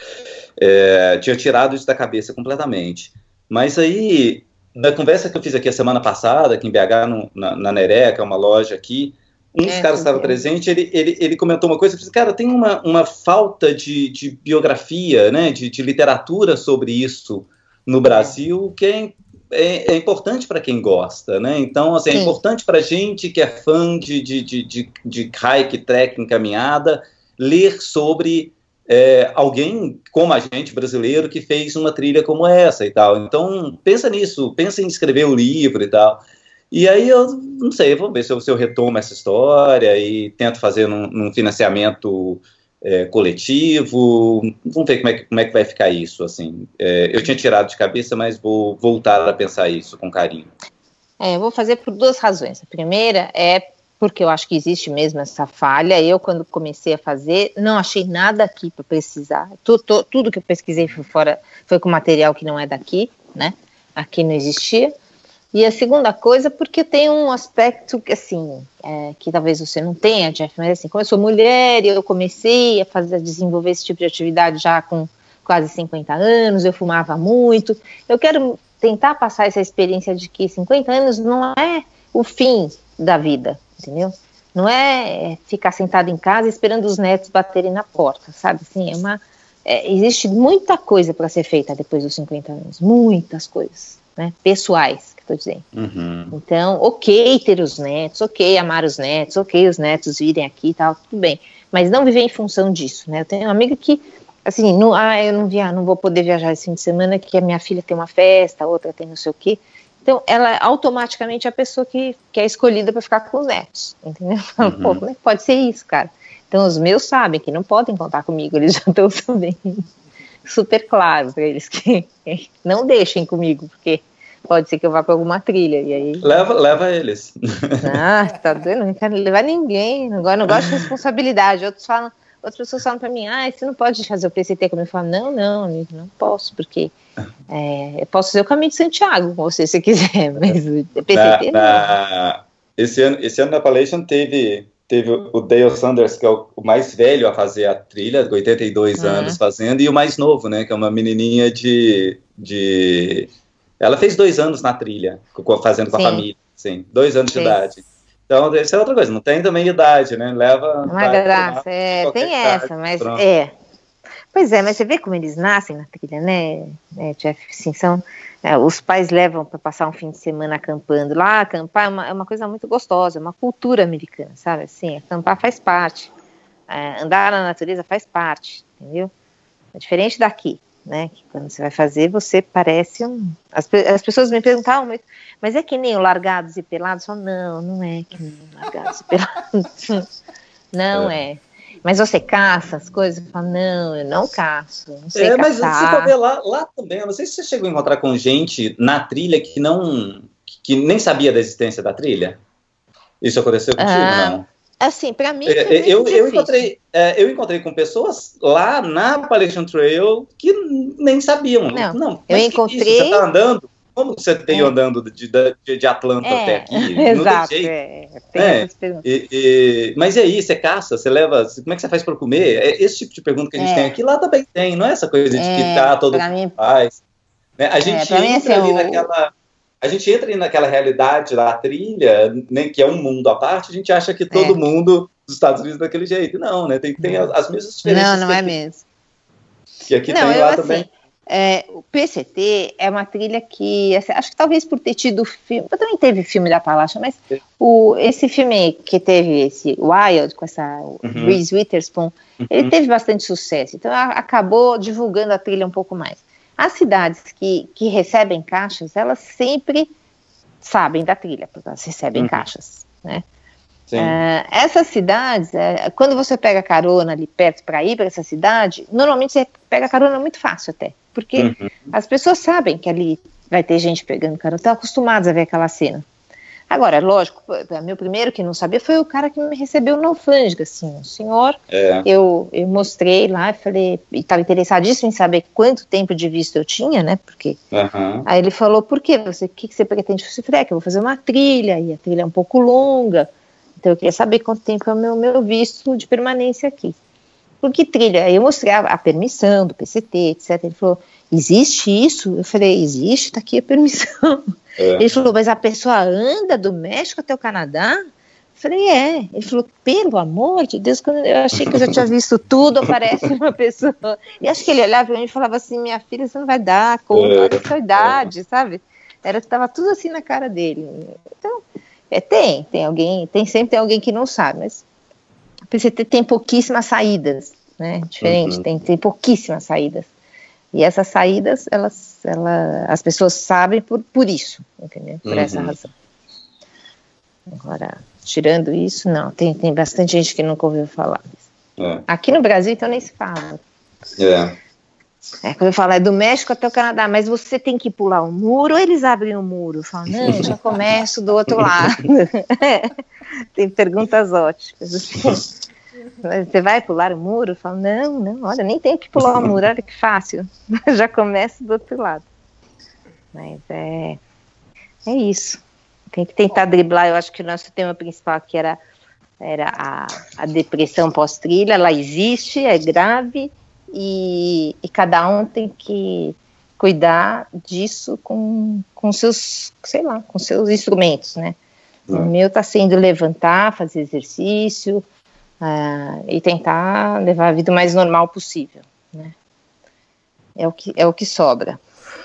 É, tinha tirado isso da cabeça completamente. Mas aí, na conversa que eu fiz aqui a semana passada, aqui em BH, no, na, na que é uma loja aqui, um dos é, caras estava presente, ele, ele, ele comentou uma coisa, disse, cara, tem uma, uma falta de, de biografia, né, de, de literatura sobre isso no Brasil, que é, é, é importante para quem gosta, né, então, assim, é importante para gente que é fã de, de, de, de, de hike, trekking, caminhada, ler sobre é, alguém como a gente, brasileiro, que fez uma trilha como essa e tal. Então, pensa nisso, pensa em escrever o um livro e tal. E aí eu não sei, vamos ver se eu, se eu retomo essa história e tento fazer num, num financiamento é, coletivo. Vamos ver como é, que, como é que vai ficar isso. Assim, é, eu tinha tirado de cabeça, mas vou voltar a pensar isso com carinho. É, eu vou fazer por duas razões. A primeira é porque eu acho que existe mesmo essa falha. Eu, quando comecei a fazer, não achei nada aqui para precisar. Tudo, tudo que eu pesquisei foi fora, foi com material que não é daqui, né? Aqui não existia. E a segunda coisa, porque tem um aspecto que, assim, é, que talvez você não tenha, Jeff, mas assim, como eu sou mulher e eu comecei a fazer, a desenvolver esse tipo de atividade já com quase 50 anos, eu fumava muito, eu quero tentar passar essa experiência de que 50 anos não é o fim da vida, entendeu? Não é ficar sentado em casa esperando os netos baterem na porta, sabe? Assim, é uma, é, existe muita coisa para ser feita depois dos 50 anos, muitas coisas, né? Pessoais estou dizendo. Uhum. Então, ok ter os netos, ok amar os netos, ok os netos virem aqui e tal, tudo bem. Mas não viver em função disso, né? Eu tenho uma amiga que assim, não, ah, eu não, via, não vou poder viajar esse fim de semana que a minha filha tem uma festa, a outra tem não sei o quê. Então, ela é automaticamente a pessoa que, que é escolhida para ficar com os netos, entendeu? Uhum. Pô, como é que pode ser isso, cara? Então, os meus sabem que não podem contar comigo, eles já estão sabendo super claro para eles que não deixem comigo, porque pode ser que eu vá para alguma trilha. E aí... Leva, leva eles. Ah, tá doendo, não quero levar ninguém. Agora não gosto de responsabilidade. Outros falam, outras pessoas falam para mim, ah, você não pode fazer o PCT comigo. Eu falo, não, não, amigo, não posso, porque é, eu posso fazer o caminho de Santiago com você se quiser, mas o PCT na, não. Na, esse, ano, esse ano na Appalachian teve teve o Dale Sanders, que é o, mais velho a fazer a trilha, 82 uhum. anos fazendo, e o mais novo, né, que é uma menininha de, de... Ela fez dois anos na trilha, fazendo com sim. a família, sim, dois anos sim. de idade. Então, essa é outra coisa, não tem também idade, né, leva... Uma graça, é, tem essa, mas pronto. é... Pois é, mas você vê como eles nascem na trilha, né, é, Jeff, sim, são é, os pais levam para passar um fim de semana acampando lá. Acampar é uma, é uma, coisa muito gostosa, é uma cultura americana, sabe? Assim, acampar faz parte, é, andar na natureza faz parte, entendeu? É diferente daqui, né? Que quando você vai fazer, você parece um. As, as pessoas me perguntavam muito, mas é que nem o largados e pelados? Eu falo, não, não é que nem o largados e pelados. não é. é. Mas você caça as coisas? Eu falo, não, eu não caço. Não sei é, mas caçar. você pode lá, lá também. Eu não sei se você chegou a encontrar com gente na trilha que não. que nem sabia da existência da trilha. Isso aconteceu contigo, ah, não? Assim, para mim. É, eu, eu, encontrei, é, eu encontrei com pessoas lá na Appalachian Trail que nem sabiam. Não, não eu encontrei. Que você tá andando? Como você tem é. andando de, de, de Atlanta é. até aqui? Exato, é. É. E, e, mas e aí, você caça, você leva, como é que você faz para comer? É esse tipo de pergunta que a gente é. tem aqui, lá também tem, não é essa coisa de que é, tá todo mundo mim... faz. Né? A gente entra mim, assim, ali naquela... A gente entra naquela realidade da trilha, né, que é um mundo à parte, a gente acha que todo mundo dos Estados Unidos é daquele jeito. Não, né? Tem, tem as, as mesmas diferenças. Não, não é mesmo. Que aqui não, tem lá assim, também. É, o PCT é uma trilha que, assim, acho que talvez por ter tido filme, também teve filme da Palácio, mas o, esse filme que teve esse Wild, com essa uhum. Reese Witherspoon, uhum. ele teve bastante sucesso, então a, acabou divulgando a trilha um pouco mais. As cidades que, que recebem caixas, elas sempre sabem da trilha, porque elas recebem uhum. caixas, né? Uh, essas cidades, uh, quando você pega carona ali perto para ir para essa cidade, normalmente você pega carona muito fácil até, porque uhum. as pessoas sabem que ali vai ter gente pegando carona, estão acostumados a ver aquela cena. Agora, lógico, meu primeiro que não sabia foi o cara que me recebeu no alfândega, assim, o senhor, é. eu, eu mostrei lá, falei, e estava interessadíssimo em saber quanto tempo de visto eu tinha, né, porque, uhum. aí ele falou, por que você, o que, que você pretende fazer? É que eu vou fazer uma trilha, e a trilha é um pouco longa, então eu queria saber quanto tempo é o meu, meu visto de permanência aqui. Porque trilha, aí eu mostrei a, a, permissão do PCT, etc. Ele falou, existe isso? Eu falei, existe, está aqui a permissão. É. Ele falou, mas a pessoa anda do México até o Canadá? Falei, é. Ele falou, pelo amor de Deus, quando eu achei que eu já tinha visto tudo, aparece uma pessoa. E acho que ele olhava para mim e falava assim, minha filha, você não vai dar conta, é. olha a sua idade, sabe? Era, estava tudo assim na cara dele. Então, é, tem, tem alguém, tem sempre tem alguém que não sabe, mas a PCT tem pouquíssimas saídas, né? Diferente, uhum. tem, tem pouquíssimas saídas. E essas saídas, elas, ela, as pessoas sabem por, por isso, entendeu? Por uhum. essa razão. Agora, tirando isso, não, tem, tem bastante gente que nunca ouviu falar. É. Aqui no Brasil, então, nem se fala. É. É, quando eu falo, é do México até o Canadá, mas você tem que pular o um muro ou eles abrem o um muro? Falo, não, já começo do outro lado. tem perguntas ótimas. Você vai pular o muro? Eu falo, não, não, olha, nem tenho que pular o muro, olha que fácil. já começo do outro lado. Mas é, é isso. Tem que tentar driblar. Eu acho que o nosso tema principal aqui era, era a, a depressão pós-trilha. Ela existe, é grave e, e cada um tem que cuidar disso com, com seus, sei lá, com seus instrumentos, né? O hum. meu está sendo levantar, fazer exercício uh, e tentar levar a vida o mais normal possível, né? É o que, é o que sobra.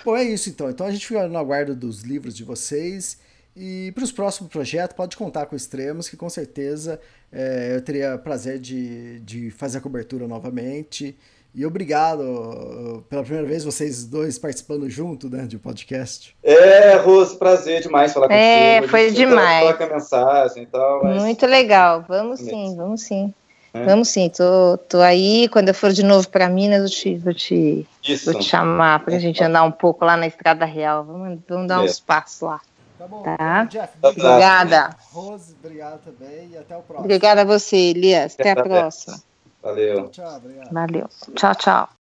Bom, é isso então. Então a gente fica no aguardo dos livros de vocês. E para os próximos projetos, pode contar com Extremos, que com certeza é, eu teria prazer de, de fazer a cobertura novamente E obrigado pela primeira vez vocês dois participando junto, né, de podcast. É, Rose, prazer demais falar é, contigo. É, foi demais. Falar mensagem e tal. Mas... Muito legal. Vamos sim, vamos sim. É. Vamos sim, tô, tô aí. Quando eu for de novo para Minas, eu te, vou, te, vou te chamar para a gente andar um pouco lá na Estrada Real. Vamos, vamos dar é. uns passos lá. Tá bom. Tá? Jeff, obrigada. Rose, obrigada também e até o próximo. Obrigada a você, Elias. Até a próxima. Valeu. Tchau, obrigado. Valeu. Tchau, tchau.